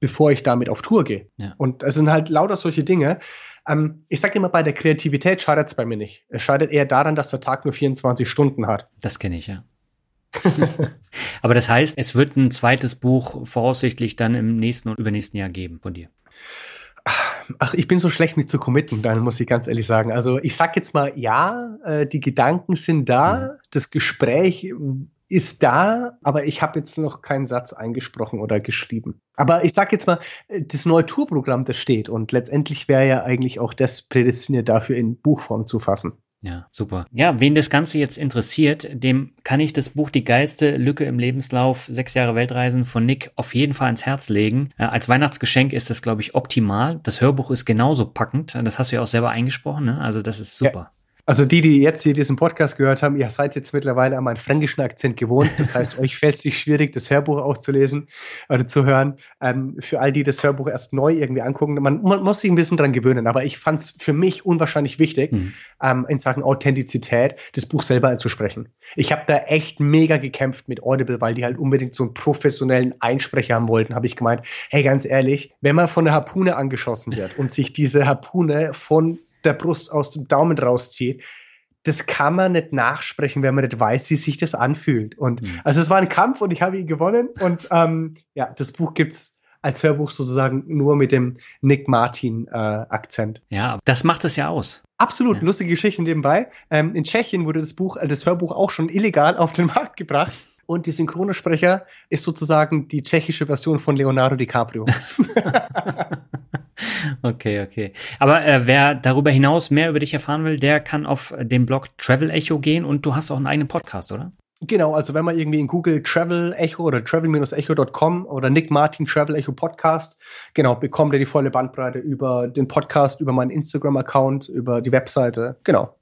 bevor ich damit auf Tour gehe. Ja. Und es sind halt lauter solche Dinge. Ähm, ich sage immer, bei der Kreativität schadet es bei mir nicht. Es schadet eher daran, dass der Tag nur 24 Stunden hat. Das kenne ich, ja. [LAUGHS] Aber das heißt, es wird ein zweites Buch voraussichtlich dann im nächsten und übernächsten Jahr geben von dir. Ach, ich bin so schlecht mit zu committen, dann muss ich ganz ehrlich sagen. Also ich sag jetzt mal, ja, äh, die Gedanken sind da, mhm. das Gespräch ist da, aber ich habe jetzt noch keinen Satz eingesprochen oder geschrieben. Aber ich sag jetzt mal, äh, das neue Tourprogramm, das steht und letztendlich wäre ja eigentlich auch das prädestiniert dafür in Buchform zu fassen. Ja, super. Ja, wen das Ganze jetzt interessiert, dem kann ich das Buch Die geilste Lücke im Lebenslauf, sechs Jahre Weltreisen von Nick auf jeden Fall ans Herz legen. Äh, als Weihnachtsgeschenk ist das, glaube ich, optimal. Das Hörbuch ist genauso packend. Das hast du ja auch selber eingesprochen, ne? Also das ist super. Ja. Also die, die jetzt hier diesen Podcast gehört haben, ihr seid jetzt mittlerweile an meinen fränkischen Akzent gewohnt. Das heißt, [LAUGHS] euch fällt es nicht schwierig, das Hörbuch auch zu lesen oder zu hören. Ähm, für all die das Hörbuch erst neu irgendwie angucken, man, man muss sich ein bisschen dran gewöhnen. Aber ich fand es für mich unwahrscheinlich wichtig, mhm. ähm, in Sachen Authentizität das Buch selber anzusprechen. Ich habe da echt mega gekämpft mit Audible, weil die halt unbedingt so einen professionellen Einsprecher haben wollten. Habe ich gemeint, hey, ganz ehrlich, wenn man von einer Harpune angeschossen wird und sich diese Harpune von der Brust aus dem Daumen rauszieht, das kann man nicht nachsprechen, wenn man nicht weiß, wie sich das anfühlt. Und mhm. also es war ein Kampf und ich habe ihn gewonnen. Und ähm, ja, das Buch gibt es als Hörbuch sozusagen nur mit dem Nick Martin-Akzent. Äh, ja, das macht es ja aus. Absolut, ja. lustige Geschichte nebenbei. Ähm, in Tschechien wurde das Buch, äh, das Hörbuch auch schon illegal auf den [LAUGHS] Markt gebracht. Und die Synchronsprecher ist sozusagen die tschechische Version von Leonardo DiCaprio. [LAUGHS] [LAUGHS] okay, okay. Aber äh, wer darüber hinaus mehr über dich erfahren will, der kann auf den Blog Travel Echo gehen und du hast auch einen eigenen Podcast, oder? Genau, also wenn man irgendwie in Google Travel Echo oder travel-echo.com oder Nick Martin Travel Echo Podcast, genau, bekommt ihr die volle Bandbreite über den Podcast, über meinen Instagram-Account, über die Webseite. Genau.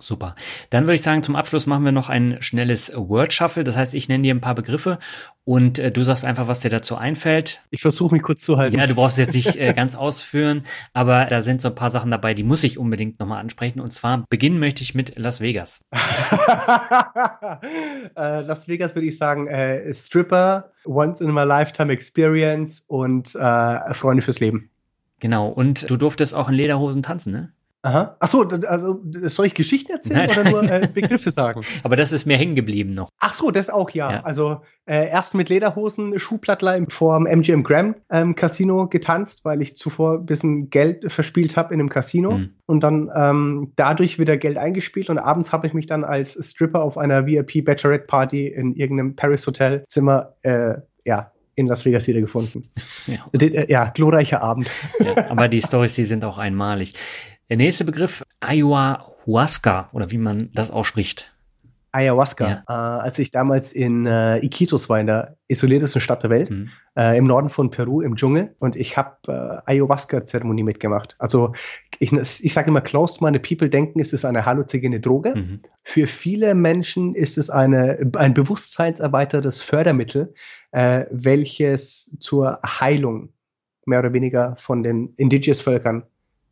Super. Dann würde ich sagen, zum Abschluss machen wir noch ein schnelles Word Shuffle. Das heißt, ich nenne dir ein paar Begriffe und äh, du sagst einfach, was dir dazu einfällt. Ich versuche mich kurz zu halten. Ja, du brauchst es jetzt nicht äh, ganz ausführen, aber da sind so ein paar Sachen dabei, die muss ich unbedingt nochmal ansprechen. Und zwar beginnen möchte ich mit Las Vegas. [LAUGHS] äh, Las Vegas würde ich sagen, äh, Stripper, Once in my Lifetime Experience und äh, Freunde fürs Leben. Genau, und du durftest auch in Lederhosen tanzen, ne? Aha. Achso, also soll ich Geschichten erzählen nein, oder nur äh, [LAUGHS] Begriffe sagen? Aber das ist mir hängen geblieben noch. Ach so, das auch ja. ja. Also äh, erst mit Lederhosen, Schuhplattler vor dem MGM Graham ähm, Casino getanzt, weil ich zuvor ein bisschen Geld verspielt habe in einem Casino mhm. und dann ähm, dadurch wieder Geld eingespielt und abends habe ich mich dann als Stripper auf einer VIP Bachelorette Party in irgendeinem Paris Hotel Zimmer äh, ja in Las Vegas wieder gefunden. [LAUGHS] Ja, äh, ja glorreicher Abend. Ja, aber die Stories, die sind auch einmalig. Der nächste Begriff, Ayahuasca oder wie man das ausspricht. Ayahuasca. Ja. Äh, als ich damals in äh, Iquitos war, in der isoliertesten Stadt der Welt, mhm. äh, im Norden von Peru, im Dschungel, und ich habe äh, Ayahuasca-Zeremonie mitgemacht. Also ich, ich sage immer, closed meine People denken, es ist eine halluzinogene Droge. Mhm. Für viele Menschen ist es eine, ein bewusstseinserweitertes Fördermittel, äh, welches zur Heilung mehr oder weniger von den Indigenous-Völkern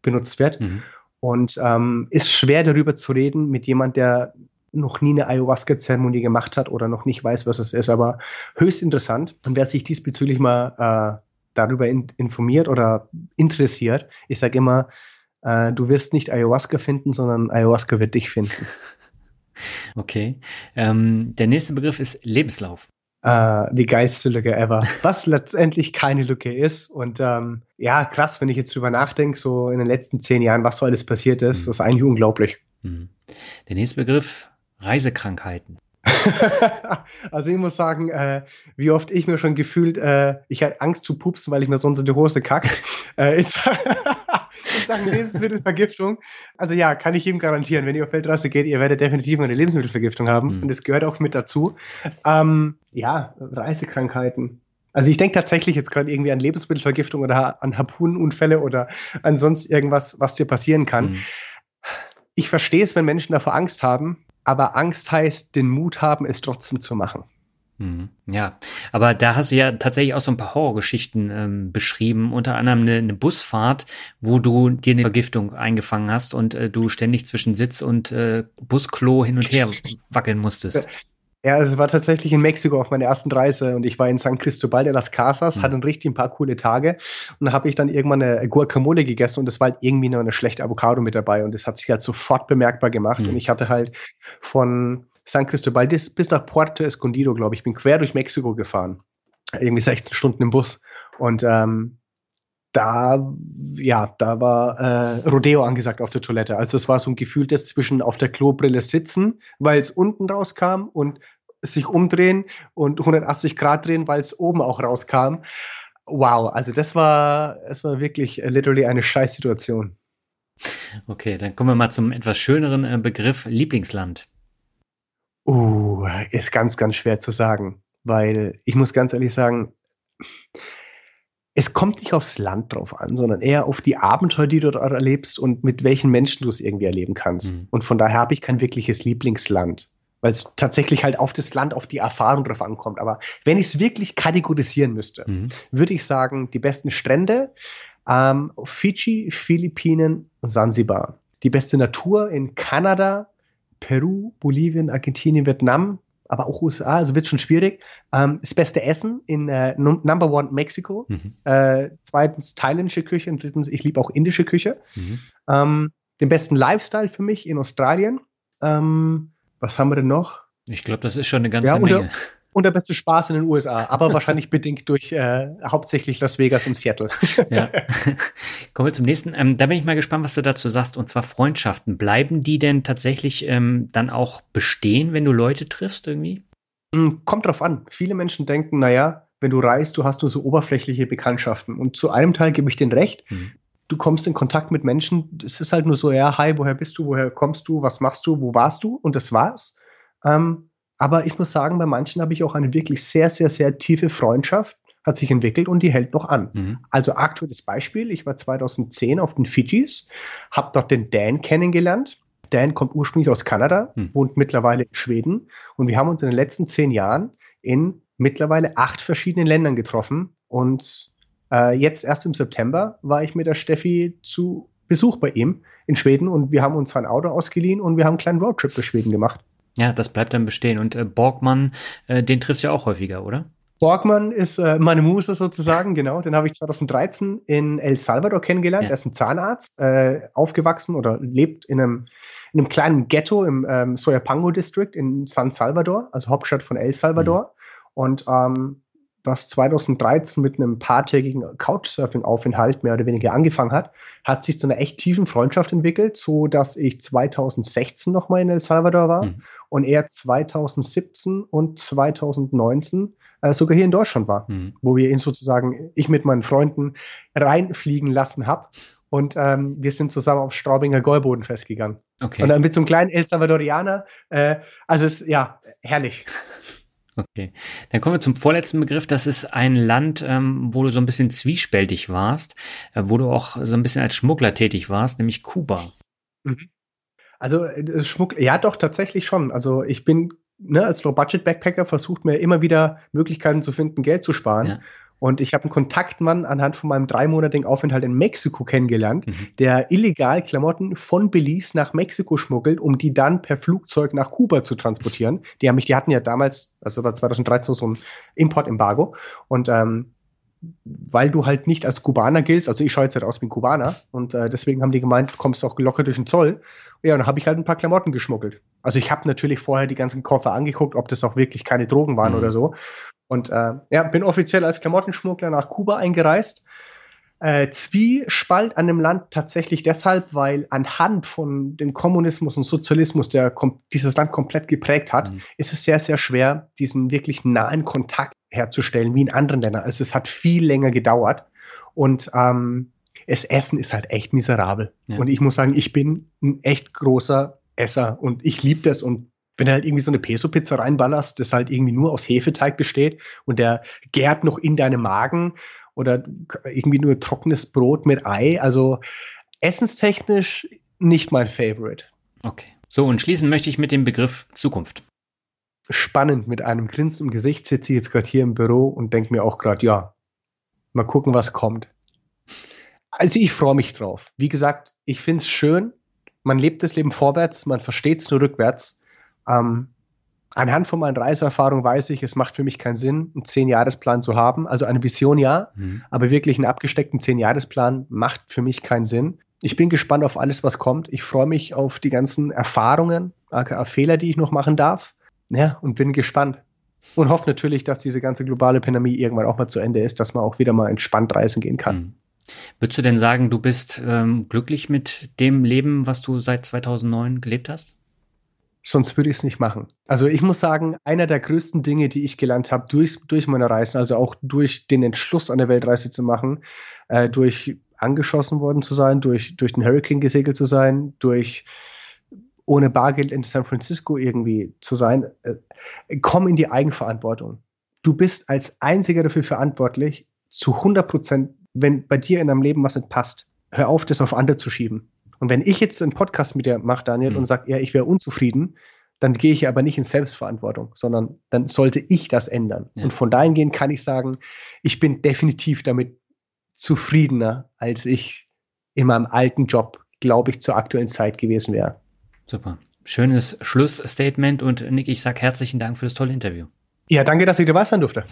benutzt wird. Mhm. Und ähm, ist schwer darüber zu reden mit jemand, der noch nie eine Ayahuasca-Zeremonie gemacht hat oder noch nicht weiß, was es ist, aber höchst interessant. Und wer sich diesbezüglich mal äh, darüber in, informiert oder interessiert, ich sage immer, äh, du wirst nicht Ayahuasca finden, sondern Ayahuasca wird dich finden. [LAUGHS] Okay. Ähm, der nächste Begriff ist Lebenslauf äh, die geilste Lücke ever. Was letztendlich keine Lücke ist. Und ähm, ja, krass, wenn ich jetzt drüber nachdenke, so in den letzten zehn Jahren, was so alles passiert ist, mhm. ist eigentlich unglaublich. Mhm. Der nächste Begriff, Reisekrankheiten. [LAUGHS] also ich muss sagen, äh, wie oft ich mir schon gefühlt, äh, ich hatte Angst zu pupsen, weil ich mir sonst in die Hose kacke. äh, Sachen Lebensmittelvergiftung. Also ja, kann ich jedem garantieren, wenn ihr auf Weltreise geht, ihr werdet definitiv eine Lebensmittelvergiftung haben. Mhm. Und das gehört auch mit dazu. Ähm, ja, Reisekrankheiten. Also ich denke tatsächlich jetzt gerade irgendwie an Lebensmittelvergiftung oder an Harpunenunfälle oder an sonst irgendwas, was dir passieren kann. Mhm. Ich verstehe es, wenn Menschen davor Angst haben, aber Angst heißt, den Mut haben, es trotzdem zu machen. Mhm. Ja, aber da hast du ja tatsächlich auch so ein paar Horrorgeschichten ähm, beschrieben, unter anderem eine, eine, Busfahrt, wo du dir eine Vergiftung eingefangen hast und äh, du ständig zwischen Sitz und äh, Busklo hin und her [LAUGHS] wackeln musstest. Ja, es war tatsächlich in Mexiko auf meiner ersten Reise und ich war in San Cristobal de las Casas, mhm. hatte richtig ein paar coole Tage und da habe ich dann irgendwann eine Guacamole gegessen und es war halt irgendwie nur eine schlechte Avocado mit dabei und das hat sich halt sofort bemerkbar gemacht mhm. und ich hatte halt von San Cristobal bis, nach Puerto Escondido, glaube ich. bin quer durch Mexiko gefahren. Irgendwie 16 Stunden im Bus. Und ähm, da, ja, da war äh, Rodeo angesagt auf der Toilette. Also es war so ein gefühltes zwischen auf der Klobrille sitzen, weil es unten rauskam und sich umdrehen und 180 Grad drehen, weil es oben auch rauskam. Wow, also das war, es war wirklich literally eine Scheißsituation. Okay, dann kommen wir mal zum etwas schöneren äh, Begriff Lieblingsland. Uh, ist ganz, ganz schwer zu sagen, weil ich muss ganz ehrlich sagen, es kommt nicht aufs Land drauf an, sondern eher auf die Abenteuer, die du dort erlebst und mit welchen Menschen du es irgendwie erleben kannst. Mhm. Und von daher habe ich kein wirkliches Lieblingsland, weil es tatsächlich halt auf das Land, auf die Erfahrung drauf ankommt. Aber wenn ich es wirklich kategorisieren müsste, mhm. würde ich sagen, die besten Strände, ähm, Fiji, Philippinen und Sansibar. Die beste Natur in Kanada, Peru, Bolivien, Argentinien, Vietnam, aber auch USA, also wird schon schwierig. Ähm, das beste Essen in äh, Number One Mexiko, mhm. äh, zweitens thailändische Küche und drittens, ich liebe auch indische Küche. Mhm. Ähm, den besten Lifestyle für mich in Australien. Ähm, was haben wir denn noch? Ich glaube, das ist schon eine ganze ja, Menge. Und der beste Spaß in den USA, aber wahrscheinlich [LAUGHS] bedingt durch äh, hauptsächlich Las Vegas und Seattle. [LAUGHS] ja. [LAUGHS] Kommen wir zum nächsten. Ähm, da bin ich mal gespannt, was du dazu sagst, und zwar Freundschaften. Bleiben die denn tatsächlich ähm, dann auch bestehen, wenn du Leute triffst irgendwie? Hm, kommt drauf an. Viele Menschen denken, naja, wenn du reist, du hast nur so oberflächliche Bekanntschaften. Und zu einem Teil gebe ich den recht. Mhm. Du kommst in Kontakt mit Menschen. Es ist halt nur so, ja, hi, woher bist du, woher kommst du, was machst du, wo warst du? Und das war's. Ähm, aber ich muss sagen, bei manchen habe ich auch eine wirklich sehr, sehr, sehr tiefe Freundschaft, hat sich entwickelt und die hält noch an. Mhm. Also aktuelles Beispiel, ich war 2010 auf den Fidschis, habe dort den Dan kennengelernt. Dan kommt ursprünglich aus Kanada, mhm. wohnt mittlerweile in Schweden und wir haben uns in den letzten zehn Jahren in mittlerweile acht verschiedenen Ländern getroffen und äh, jetzt erst im September war ich mit der Steffi zu Besuch bei ihm in Schweden und wir haben uns ein Auto ausgeliehen und wir haben einen kleinen Roadtrip durch Schweden gemacht. Ja, das bleibt dann bestehen. Und äh, Borgmann, äh, den triffst du ja auch häufiger, oder? Borgmann ist äh, meine Muse sozusagen, [LAUGHS] genau. Den habe ich 2013 in El Salvador kennengelernt. Ja. Er ist ein Zahnarzt, äh, aufgewachsen oder lebt in einem, in einem kleinen Ghetto im ähm, Soyapango District in San Salvador, also Hauptstadt von El Salvador. Mhm. Und ähm, was 2013 mit einem paartägigen Couchsurfing-Aufenthalt mehr oder weniger angefangen hat, hat sich zu einer echt tiefen Freundschaft entwickelt, so dass ich 2016 nochmal in El Salvador war mhm. und er 2017 und 2019 äh, sogar hier in Deutschland war, mhm. wo wir ihn sozusagen, ich mit meinen Freunden reinfliegen lassen habe. Und ähm, wir sind zusammen auf Straubinger Gäuboden festgegangen. Okay. Und dann mit so einem kleinen El Salvadorianer. Äh, also es ist ja herrlich. [LAUGHS] Okay, dann kommen wir zum vorletzten Begriff. Das ist ein Land, ähm, wo du so ein bisschen zwiespältig warst, äh, wo du auch so ein bisschen als Schmuggler tätig warst, nämlich Kuba. Mhm. Also äh, Schmuggler, ja doch, tatsächlich schon. Also ich bin ne, als Low-Budget-Backpacker versucht mir immer wieder Möglichkeiten zu finden, Geld zu sparen. Ja. Und ich habe einen Kontaktmann anhand von meinem dreimonatigen Aufenthalt in Mexiko kennengelernt, mhm. der illegal Klamotten von Belize nach Mexiko schmuggelt, um die dann per Flugzeug nach Kuba zu transportieren. Die haben mich, die hatten ja damals, also war 2013 so ein Importembargo. Und ähm, weil du halt nicht als Kubaner giltst, also ich schaue jetzt halt aus wie ein Kubaner und äh, deswegen haben die gemeint, du kommst auch locker durch den Zoll. Ja, und dann habe ich halt ein paar Klamotten geschmuggelt. Also ich habe natürlich vorher die ganzen Koffer angeguckt, ob das auch wirklich keine Drogen waren mhm. oder so. Und äh, ja, bin offiziell als Klamottenschmuggler nach Kuba eingereist. Äh, Zwiespalt an dem Land tatsächlich deshalb, weil anhand von dem Kommunismus und Sozialismus, der dieses Land komplett geprägt hat, mhm. ist es sehr, sehr schwer, diesen wirklich nahen Kontakt herzustellen, wie in anderen Ländern. Also es hat viel länger gedauert und ähm, das Essen ist halt echt miserabel. Ja. Und ich muss sagen, ich bin ein echt großer Esser und ich liebe das und wenn du halt irgendwie so eine Peso-Pizza reinballerst, das halt irgendwie nur aus Hefeteig besteht und der gärt noch in deinem Magen oder irgendwie nur trockenes Brot mit Ei. Also essenstechnisch nicht mein Favorite. Okay. So, und schließen möchte ich mit dem Begriff Zukunft. Spannend, mit einem Grinsen im Gesicht sitze ich jetzt gerade hier im Büro und denke mir auch gerade, ja, mal gucken, was kommt. Also ich freue mich drauf. Wie gesagt, ich finde es schön, man lebt das Leben vorwärts, man versteht es nur rückwärts. Ähm, anhand von meinen Reiseerfahrungen weiß ich, es macht für mich keinen Sinn, einen Zehn-Jahres-Plan zu haben. Also eine Vision ja, mhm. aber wirklich einen abgesteckten Zehn-Jahres-Plan macht für mich keinen Sinn. Ich bin gespannt auf alles, was kommt. Ich freue mich auf die ganzen Erfahrungen, aka Fehler, die ich noch machen darf. Ja, und bin gespannt. Und hoffe natürlich, dass diese ganze globale Pandemie irgendwann auch mal zu Ende ist, dass man auch wieder mal entspannt reisen gehen kann. Mhm. Würdest du denn sagen, du bist ähm, glücklich mit dem Leben, was du seit 2009 gelebt hast? sonst würde ich es nicht machen. Also ich muss sagen, einer der größten Dinge, die ich gelernt habe durch, durch meine Reisen, also auch durch den Entschluss, eine Weltreise zu machen, äh, durch angeschossen worden zu sein, durch, durch den Hurricane gesegelt zu sein, durch ohne Bargeld in San Francisco irgendwie zu sein, äh, komm in die Eigenverantwortung. Du bist als Einziger dafür verantwortlich, zu 100 Prozent, wenn bei dir in deinem Leben was nicht passt. Hör auf, das auf andere zu schieben. Und wenn ich jetzt einen Podcast mit dir mache, Daniel, mhm. und sage, ja, ich wäre unzufrieden, dann gehe ich aber nicht in Selbstverantwortung, sondern dann sollte ich das ändern. Ja. Und von dahingehend kann ich sagen, ich bin definitiv damit zufriedener, als ich in meinem alten Job, glaube ich, zur aktuellen Zeit gewesen wäre. Super. Schönes Schlussstatement und Nick, ich sage herzlichen Dank für das tolle Interview. Ja, danke, dass ich dabei sein durfte.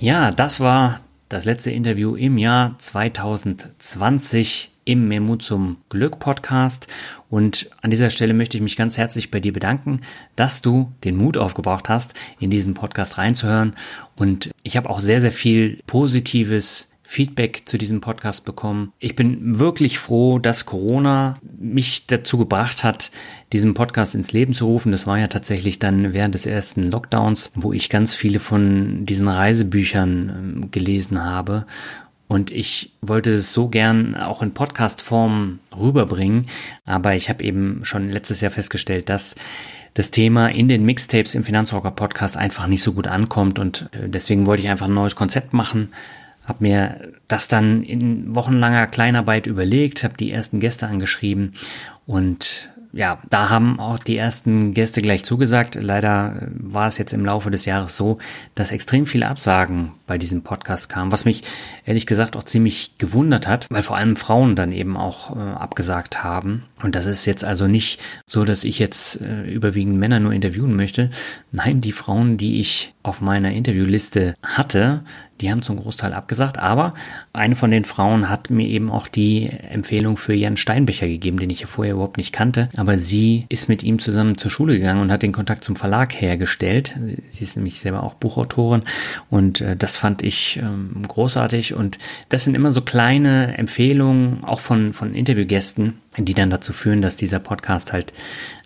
Ja, das war das letzte Interview im Jahr 2020 im Mut zum Glück Podcast. Und an dieser Stelle möchte ich mich ganz herzlich bei dir bedanken, dass du den Mut aufgebraucht hast, in diesen Podcast reinzuhören. Und ich habe auch sehr, sehr viel positives Feedback zu diesem Podcast bekommen. Ich bin wirklich froh, dass Corona mich dazu gebracht hat, diesen Podcast ins Leben zu rufen. Das war ja tatsächlich dann während des ersten Lockdowns, wo ich ganz viele von diesen Reisebüchern ähm, gelesen habe. Und ich wollte es so gern auch in Podcast-Form rüberbringen, aber ich habe eben schon letztes Jahr festgestellt, dass das Thema in den Mixtapes im Finanzrocker Podcast einfach nicht so gut ankommt und äh, deswegen wollte ich einfach ein neues Konzept machen, habe mir das dann in wochenlanger Kleinarbeit überlegt, habe die ersten Gäste angeschrieben und ja, da haben auch die ersten Gäste gleich zugesagt. Leider war es jetzt im Laufe des Jahres so, dass extrem viele Absagen bei diesem Podcast kamen, was mich ehrlich gesagt auch ziemlich gewundert hat, weil vor allem Frauen dann eben auch äh, abgesagt haben. Und das ist jetzt also nicht so, dass ich jetzt äh, überwiegend Männer nur interviewen möchte. Nein, die Frauen, die ich auf meiner Interviewliste hatte, die haben zum Großteil abgesagt, aber eine von den Frauen hat mir eben auch die Empfehlung für Jan Steinbecher gegeben, den ich ja vorher überhaupt nicht kannte. Aber sie ist mit ihm zusammen zur Schule gegangen und hat den Kontakt zum Verlag hergestellt. Sie ist nämlich selber auch Buchautorin und äh, das fand ich ähm, großartig. Und das sind immer so kleine Empfehlungen, auch von, von Interviewgästen, die dann dazu führen, dass dieser Podcast halt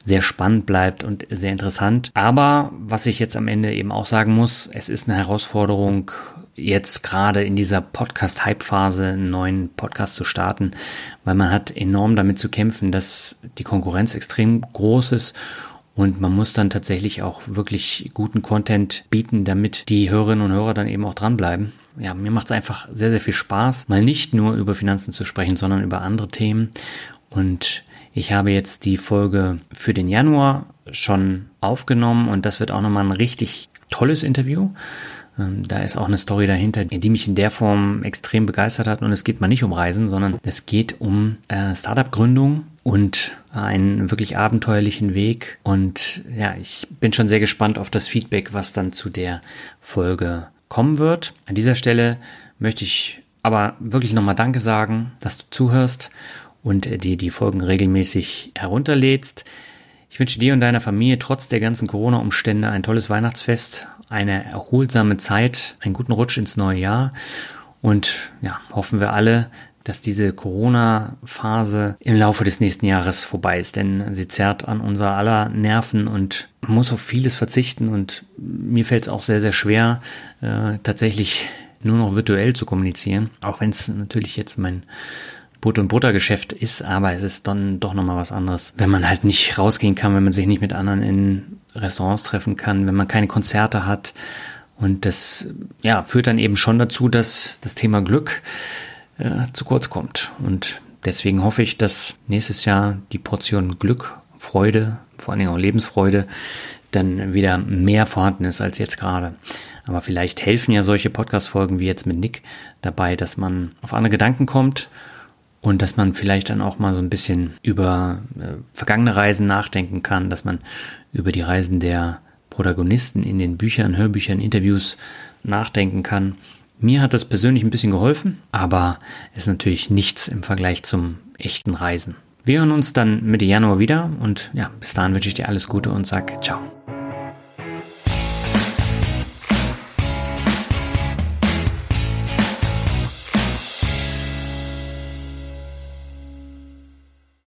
sehr spannend bleibt und sehr interessant. Aber was ich jetzt am Ende eben auch sagen muss, es ist eine Herausforderung, jetzt gerade in dieser Podcast-Hype-Phase einen neuen Podcast zu starten, weil man hat enorm damit zu kämpfen, dass die Konkurrenz extrem groß ist und man muss dann tatsächlich auch wirklich guten Content bieten, damit die Hörerinnen und Hörer dann eben auch dranbleiben. Ja, mir macht es einfach sehr, sehr viel Spaß, mal nicht nur über Finanzen zu sprechen, sondern über andere Themen. Und ich habe jetzt die Folge für den Januar schon aufgenommen und das wird auch nochmal ein richtig tolles Interview. Ähm, da ist auch eine Story dahinter, die mich in der Form extrem begeistert hat. Und es geht mal nicht um Reisen, sondern es geht um äh, Startup-Gründung und einen wirklich abenteuerlichen Weg. Und ja, ich bin schon sehr gespannt auf das Feedback, was dann zu der Folge kommen wird. An dieser Stelle möchte ich aber wirklich nochmal Danke sagen, dass du zuhörst und dir die Folgen regelmäßig herunterlädst. Ich wünsche dir und deiner Familie trotz der ganzen Corona-Umstände ein tolles Weihnachtsfest, eine erholsame Zeit, einen guten Rutsch ins neue Jahr und ja, hoffen wir alle, dass diese Corona-Phase im Laufe des nächsten Jahres vorbei ist, denn sie zerrt an unser aller Nerven und muss auf vieles verzichten und mir fällt es auch sehr, sehr schwer, äh, tatsächlich nur noch virtuell zu kommunizieren, auch wenn es natürlich jetzt mein Brot- und Buttergeschäft ist, aber es ist dann doch nochmal was anderes, wenn man halt nicht rausgehen kann, wenn man sich nicht mit anderen in Restaurants treffen kann, wenn man keine Konzerte hat. Und das ja, führt dann eben schon dazu, dass das Thema Glück äh, zu kurz kommt. Und deswegen hoffe ich, dass nächstes Jahr die Portion Glück, Freude, vor allen Dingen auch Lebensfreude, dann wieder mehr vorhanden ist als jetzt gerade. Aber vielleicht helfen ja solche Podcast-Folgen wie jetzt mit Nick dabei, dass man auf andere Gedanken kommt und dass man vielleicht dann auch mal so ein bisschen über äh, vergangene Reisen nachdenken kann, dass man über die Reisen der Protagonisten in den Büchern, Hörbüchern, Interviews nachdenken kann. Mir hat das persönlich ein bisschen geholfen, aber ist natürlich nichts im Vergleich zum echten Reisen. Wir hören uns dann Mitte Januar wieder und ja, bis dahin wünsche ich dir alles Gute und sag ciao.